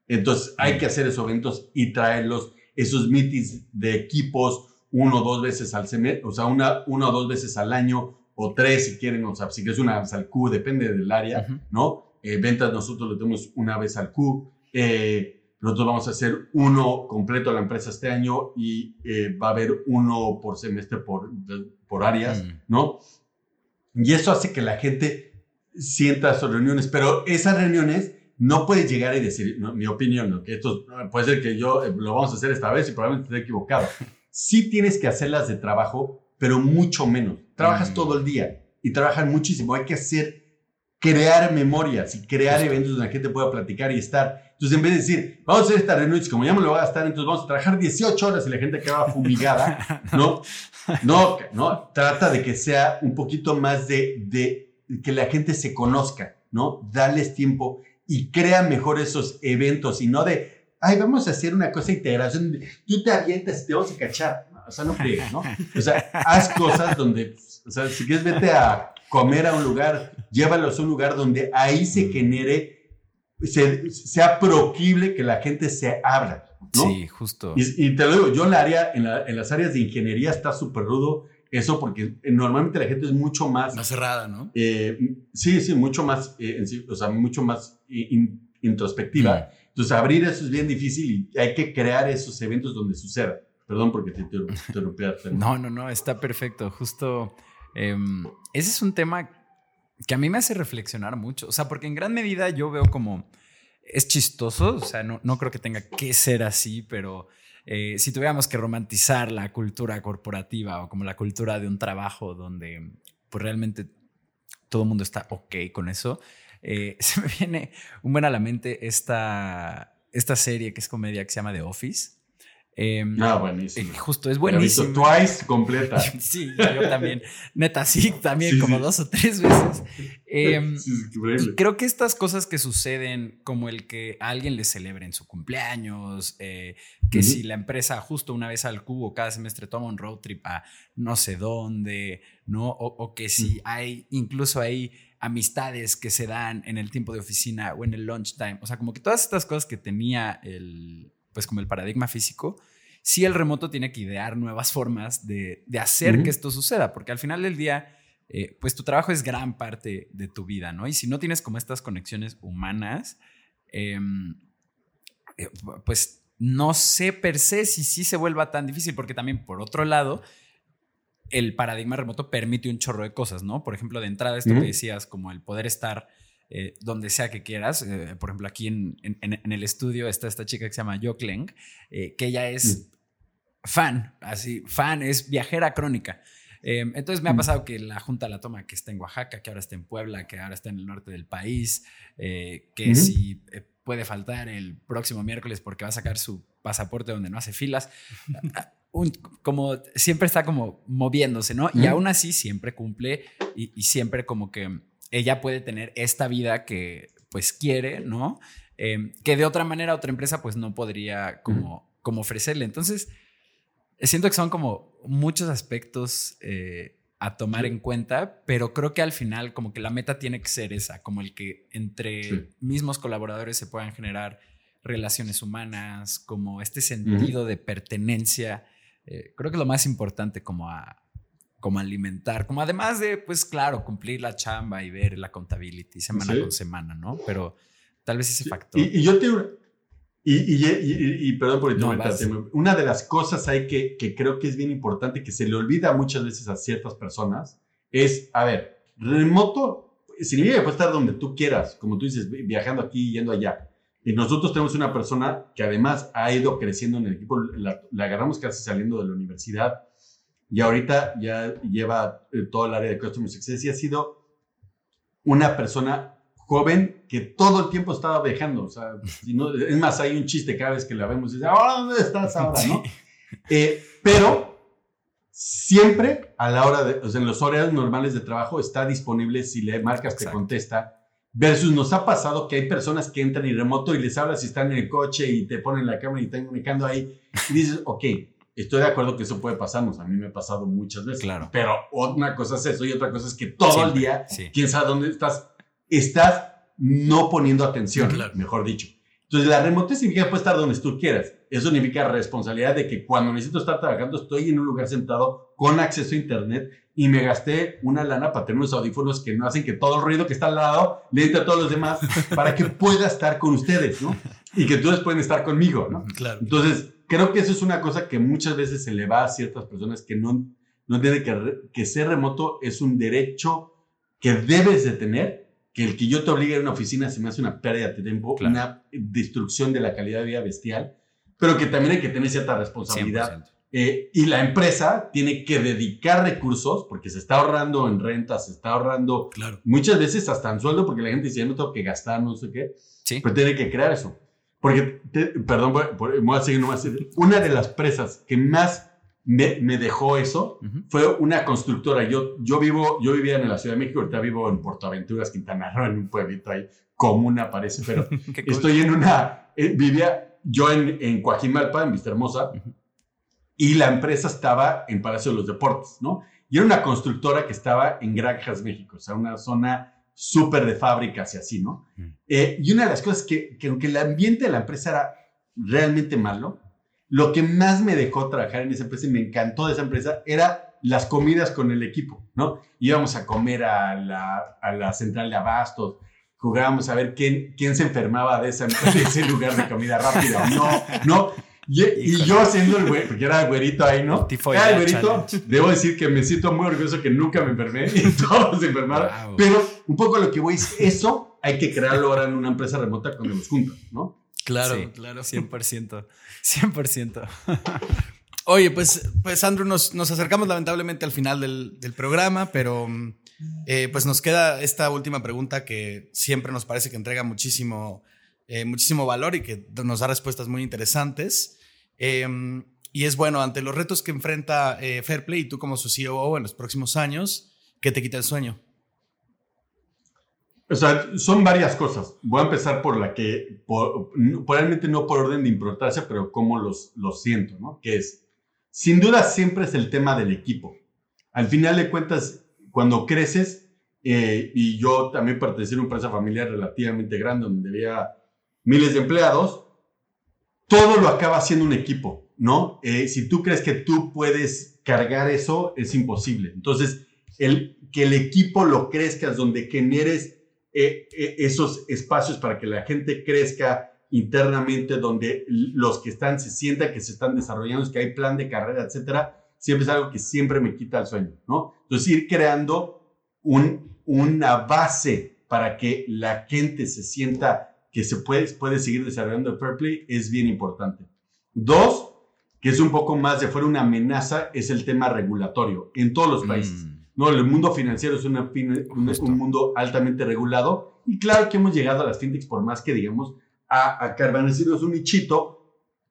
Entonces, hay que hacer esos eventos y traerlos, esos meetings de equipos, uno dos veces al semestre, o sea, una, una o dos veces al año, o tres si quieren, o sea, si quieres una vez al Q, depende del área, ¿no? Eh, ventas nosotros lo tenemos una vez al Q. Eh, nosotros vamos a hacer uno completo a la empresa este año y eh, va a haber uno por semestre por, por áreas, mm. ¿no? Y eso hace que la gente sienta sus reuniones, pero esas reuniones no puedes llegar y decir, mi opinión, ¿no? que esto puede ser que yo lo vamos a hacer esta vez y probablemente esté equivocado. Sí tienes que hacerlas de trabajo, pero mucho menos. Trabajas mm. todo el día y trabajan muchísimo. Hay que hacer crear memorias y crear eventos donde la gente pueda platicar y estar. Entonces, en vez de decir, vamos a hacer esta reunión, como ya me lo voy a gastar, entonces vamos a trabajar 18 horas y la gente acaba fumigada, ¿no? No, no, trata de que sea un poquito más de, de que la gente se conozca, ¿no? Darles tiempo y crea mejor esos eventos y no de, ay, vamos a hacer una cosa de integración, tú te avientas y te vamos a cachar. O sea, no crees, ¿no? O sea, haz cosas donde, o sea, si quieres vete a comer a un lugar, llévalos a un lugar donde ahí se genere, sea proquible que la gente se abra. ¿no? Sí, justo. Y, te lo digo, yo en, la área, en, en las áreas de ingeniería está súper rudo eso porque normalmente la gente es mucho más... Más cerrada, ¿no? Eh, sí, sí, mucho más, eh, o sea, mucho más introspectiva. Mm. Entonces, abrir eso es bien difícil y hay que crear esos eventos donde suceda. Perdón porque te interrumpí. no, no, no, está perfecto. Justo Em, ese es un tema que a mí me hace reflexionar mucho. O sea, porque en gran medida yo veo como es chistoso, o sea, no, no creo que tenga que ser así, pero eh, si tuviéramos que romantizar la cultura corporativa o como la cultura de un trabajo donde pues realmente todo el mundo está ok con eso, eh, se me viene un buen a la mente esta, esta serie que es comedia que se llama The Office. Eh, ah, buenísimo. Justo, es buenísimo. Twice completa. sí, yo también. Neta, sí, también como dos o tres veces. Em, creo que estas cosas que suceden, como el que a alguien le celebren su cumpleaños, eh, que si la empresa justo una vez al cubo cada semestre toma un road trip a no sé dónde, ¿no? O, que si hay, incluso hay amistades que se dan en el tiempo de oficina o en el lunchtime. O sea, como que todas estas cosas que tenía el, pues como el paradigma físico, sí el remoto tiene que idear nuevas formas de, hacer que esto suceda, porque al final del día, eh, pues tu trabajo es gran parte de tu vida, ¿no? Y si no tienes como estas conexiones humanas, em, eh, pues no sé per se si sí se vuelva tan difícil, porque también por otro lado, el paradigma remoto permite un chorro de cosas, ¿no? Por ejemplo, de entrada, esto que decías, como el poder estar eh, donde sea que quieras. Eh, por ejemplo, aquí en, el estudio está esta chica que se llama Jo Kleng, eh, que ella es fan, así, fan, es viajera crónica. entonces me ha mm. pasado que la Junta la toma que está en Oaxaca, que ahora está en Puebla, que ahora está en el norte del país, que si puede faltar el próximo miércoles porque va a sacar su pasaporte donde no hace filas. como siempre está como moviéndose, ¿no? Y aún así siempre cumple y siempre como que ella puede tener esta vida que pues quiere, ¿no? Em, que de otra manera otra empresa pues no podría como, como ofrecerle. Entonces, siento que son como muchos aspectos eh, a tomar en cuenta, pero creo que al final como que la meta tiene que ser esa, como el que entre mismos colaboradores se puedan generar relaciones humanas, como este sentido de pertenencia. Eh, creo que es lo más importante como a, como alimentar, como además de, pues claro, cumplir la chamba y ver la contabilidad semana con semana, ¿no? Pero tal vez ese factor. Y, yo te... Y, y, perdón por interrumpirte, una de las cosas ahí que, que creo que es bien importante, que se le olvida muchas veces a ciertas personas, es, a ver, remoto que puede estar donde tú quieras, como tú dices, viajando aquí y yendo allá. Y nosotros tenemos una persona que además ha ido creciendo en el equipo, la, la agarramos casi saliendo de la universidad, y ahorita ya lleva eh, todo el área de Customer Success y ha sido una persona joven que todo el tiempo estaba viajando. O sea, es más, hay un chiste cada vez que la vemos y dice, ahora dónde estás ahora? ¿no? Eh, pero siempre a la hora de, o sea, en los horarios normales de trabajo está disponible si le marcas, te contesta. Versus nos ha pasado que hay personas que entran y remoto y les hablas si están en el coche y te ponen la cámara y están comunicando ahí. Y dices, ok, Estoy de acuerdo que eso puede pasarnos. A mí me ha pasado muchas veces. Claro. Pero una cosa es eso y otra cosa es que todo el día, quién sabe dónde estás, estás no poniendo atención, mejor dicho. Entonces, la remota significa puede estar donde tú quieras. Eso significa responsabilidad de que cuando necesito estar trabajando, estoy en un lugar sentado con acceso a Internet y me gasté una lana para tener unos audífonos que no hacen que todo el ruido que está al lado le entre a todos los demás para que pueda estar con ustedes, ¿no? Y que ustedes pueden estar conmigo, ¿no? Claro. Entonces, creo que eso es una cosa que muchas veces se le va a ciertas personas que no, no tienen que, que ser remoto es un derecho que debes de tener, que el que yo te obligue a una oficina se me hace una pérdida de tiempo, una destrucción de la calidad de vida bestial, pero que también hay que tener cierta responsabilidad eh, y la empresa tiene que dedicar recursos porque se está ahorrando en rentas, se está ahorrando Claro. muchas veces hasta en sueldo porque la gente dice, "Ya no tengo que gastar, no sé qué. Sí. Pero tiene que crear eso. Porque, te- perdón, voy, voy- voy a seguir nomás. Una de las presas que más me, me dejó eso Ujú. fue una constructora. Yo, yo, vivo, yo vivía en la Ciudad de México, ahorita vivo en Portaventuras, Quintana Roo, en un pueblito ahí, comuna parece, pero estoy en una, eh, vivía yo en, en Coajimalpa, en Vista Hermosa, Ujú. Y la empresa estaba en Palacio de los Deportes, ¿no? Y era una constructora que estaba en Granjas, México, o sea, una zona súper de fábricas y así, ¿no? Mm. Eh, y una de las cosas que, que aunque el ambiente de la empresa era realmente malo, lo que más me dejó trabajar en esa empresa y me encantó de esa empresa era las comidas con el equipo, ¿no? Íbamos a comer a la, a la central de abastos, jugábamos a ver quién, quién se enfermaba de, esa, de ese lugar de comida rápida. No, no. Y, yo haciendo el güey, porque era el güerito ahí, ¿no? Era el güerito. challenge. Debo decir que me siento muy orgulloso que nunca me enfermé y todos se enfermaron. Wow. Pero un poco lo que voy es eso hay que crearlo ahora en una empresa remota cuando nos juntan, ¿no? Claro, Sí, claro. 100%. 100%. Oye, pues, pues Andrew, nos, nos acercamos lamentablemente al final del, del programa, pero eh, pues nos queda esta última pregunta que siempre nos parece que entrega muchísimo, eh, muchísimo valor y que nos da respuestas muy interesantes. Eh, y es bueno, ante los retos que enfrenta eh, Fairplay y tú como su COO en los próximos años, ¿qué te quita el sueño? O sea, son varias cosas. Voy a empezar por la que, por, probablemente no por orden de importancia, pero cómo los, los siento, ¿no? Que es, sin duda siempre es el tema del equipo. Al final de cuentas, cuando creces, eh, y yo también pertenecí a una empresa familiar relativamente grande, donde había miles de empleados, todo lo acaba haciendo un equipo, ¿no? Eh, si tú crees que tú puedes cargar eso, es imposible. Entonces, que el equipo lo crezcas, donde generes eh, eh, esos espacios para que la gente crezca internamente, donde los que están se sientan que se están desarrollando, que hay plan de carrera, etcétera, siempre es algo que siempre me quita el sueño, ¿no? Entonces, ir creando un, una base para que la gente se sienta que se puede, puede seguir desarrollando el fair play es bien importante. Dos, que es un poco más de fuera una amenaza, es el tema regulatorio en todos los países. Mm. No, el mundo financiero es una un, un mundo altamente regulado y claro que hemos llegado a las fintechs por más que digamos a, a carvanecirnos un nichito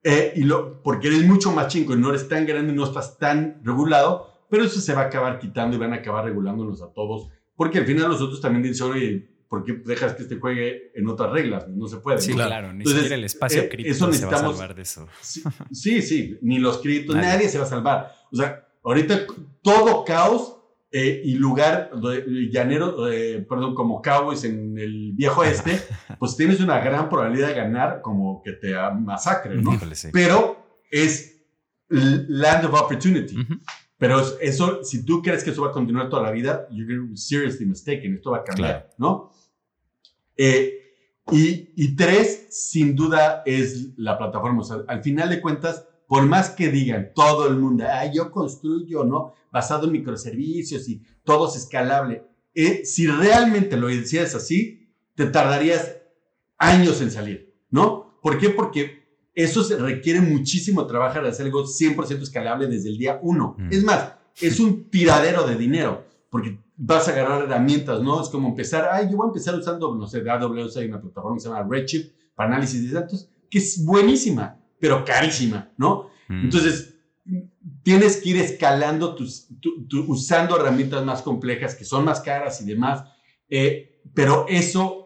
eh, y lo, porque eres mucho más chingo y no eres tan grande y no estás tan regulado, pero eso se va a acabar quitando y van a acabar regulándonos a todos porque al final los otros también dicen, oye, ¿por qué dejas que este juegue en otras reglas? No se puede. Sí, ¿no? claro. Ni Entonces, siquiera el espacio eh, cripto eso se va a salvar de eso. Sí, sí, sí, ni los criptos, Nadie. nadie. se va a salvar. O sea, ahorita todo caos eh, y lugar de- llanero, eh, perdón, como Cowboys en el viejo este, pues tienes una gran probabilidad de ganar como que te masacren, ¿no? Híjole, sí. Pero es land of opportunity. Ujú. Pero es- eso, si tú crees que eso va a continuar toda la vida, you're seriously mistaken. Esto va a cambiar, Claro. ¿no? Eh, y, y tres, sin duda, es la plataforma. O sea, al final de cuentas, por más que digan todo el mundo, ah, yo construyo, ¿no? Basado en microservicios y todo es escalable. Eh, si realmente lo hicieras así, te tardarías años en salir, ¿no? ¿Por qué? Porque eso se requiere muchísimo trabajo para hacer algo 100% escalable desde el día uno. Mm. Es más, es un tiradero de dinero, porque vas a agarrar herramientas, ¿no? Es como empezar, ay, yo voy a empezar usando, no sé, de AWS hay una plataforma que se llama Redshift para análisis de datos, que es buenísima, pero carísima, ¿no? Mm. Entonces, tienes que ir escalando, tus, tu- tu- usando herramientas más complejas que son más caras y demás, eh, pero eso,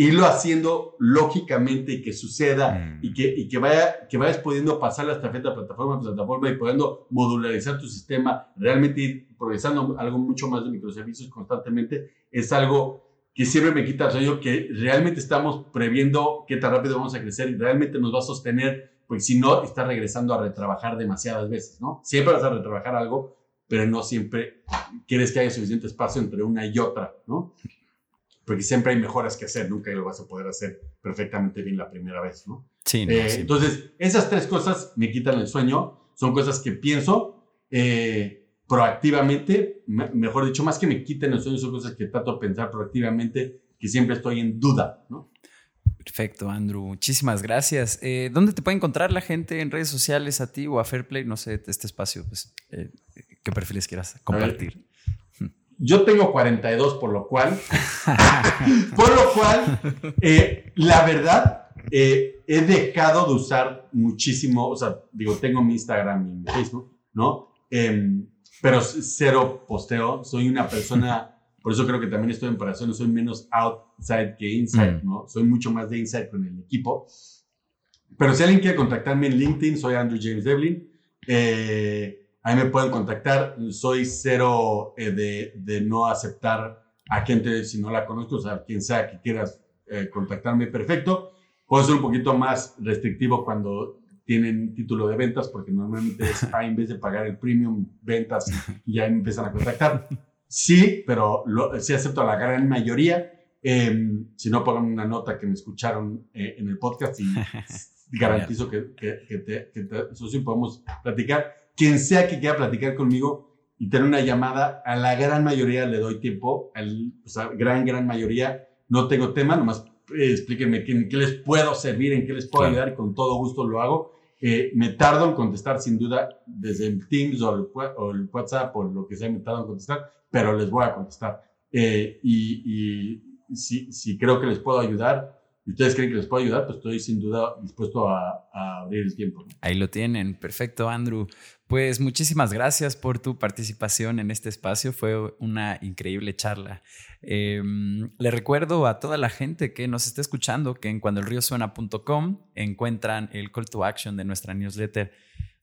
irlo haciendo lógicamente y que suceda Mm. y, que, y que, vaya, que vayas pudiendo pasar la estafeta plataforma a plataforma y pudiendo modularizar tu sistema, realmente ir progresando algo mucho más de microservicios constantemente, es algo que siempre me quita el sueño, que realmente estamos previendo qué tan rápido vamos a crecer y realmente nos va a sostener, porque si no, está regresando a retrabajar demasiadas veces, ¿no? Siempre vas a retrabajar algo, pero no siempre quieres que haya suficiente espacio entre una y otra, ¿no? Porque siempre hay mejoras que hacer, nunca lo vas a poder hacer perfectamente bien la primera vez, ¿no? Sí, no, Eh, sí. Entonces, esas tres cosas me quitan el sueño, son cosas que pienso eh, proactivamente, me- mejor dicho, más que me quiten el sueño, son cosas que trato de pensar proactivamente, que siempre estoy en duda, ¿no? Perfecto, Andrew. Muchísimas gracias. Eh, ¿Dónde te puede encontrar la gente en redes sociales a ti o a Fairplay? No sé, este espacio, pues, ¿qué perfiles quieras compartir? Yo tengo 42, por lo cual, por lo cual, eh, la verdad, he dejado de usar muchísimo, o sea, digo, tengo mi Instagram y mi Facebook, ¿no? Em, pero cero posteo. Soy una persona por eso creo que también estoy en operaciones, soy menos outside que inside, mm. ¿no? Soy mucho más de inside con el equipo. Pero si alguien quiere contactarme en LinkedIn, soy Andrew James Devlin. Eh, ahí me pueden contactar. Soy cero eh, de, de, no aceptar a gente si no la conozco, o sea, quien sea que quieras eh, contactarme, perfecto. Puedo ser un poquito más restrictivo cuando tienen título de ventas, porque normalmente es, ah, en vez de pagar el premium, ventas ya empiezan a contactar. Sí, pero sí acepto a la gran mayoría. Em, si no, pongan una nota que me escucharon eh, en el podcast y garantizo que, que, que, te, que eso sí podemos platicar. Quien sea que quiera platicar conmigo y tener una llamada, a la gran mayoría le doy tiempo, al, o sea, gran, gran mayoría. No tengo tema, nomás eh, explíquenme en qué les puedo servir, en qué les puedo ayudar y con todo gusto lo hago. Eh, me tardo en contestar sin duda desde el Teams o el, o el, WhatsApp o lo que sea, me tardo en contestar, pero les voy a contestar. Eh, y, si, si, creo que les puedo ayudar, ustedes creen que les puedo ayudar, pues estoy sin duda dispuesto a, abrir el tiempo. Ahí lo tienen, perfecto, Andrew. Pues muchísimas gracias por tu participación en este espacio, fue una increíble charla. Em, le recuerdo a toda la gente que nos está escuchando que en cuandoelriosuena.com encuentran el call to action de nuestra newsletter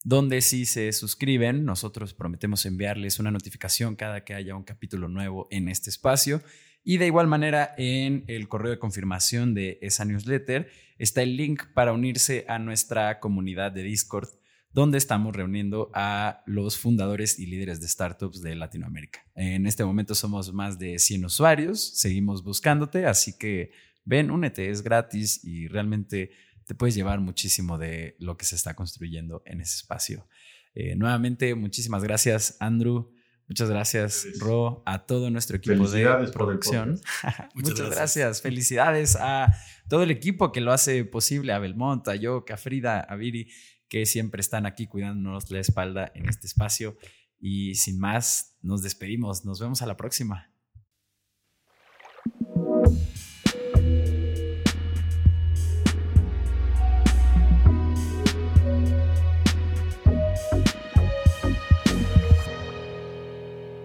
donde si se suscriben, nosotros prometemos enviarles una notificación cada que haya un capítulo nuevo en este espacio. Y de igual manera, en el correo de confirmación de esa newsletter está el link para unirse a nuestra comunidad de Discord, donde estamos reuniendo a los fundadores y líderes de startups de Latinoamérica. En este momento somos más de 100 usuarios, seguimos buscándote, así que ven, únete, es gratis y realmente te puedes llevar muchísimo de lo que se está construyendo en ese espacio. Eh, nuevamente, muchísimas gracias, Andrew. Muchas gracias, Ro, a todo nuestro equipo de producción. Muchas gracias. Felicidades a todo el equipo que lo hace posible, a Belmont, a yo, a Frida, a Viri, que siempre están aquí cuidándonos la espalda en este espacio. Y sin más, nos despedimos. Nos vemos a la próxima.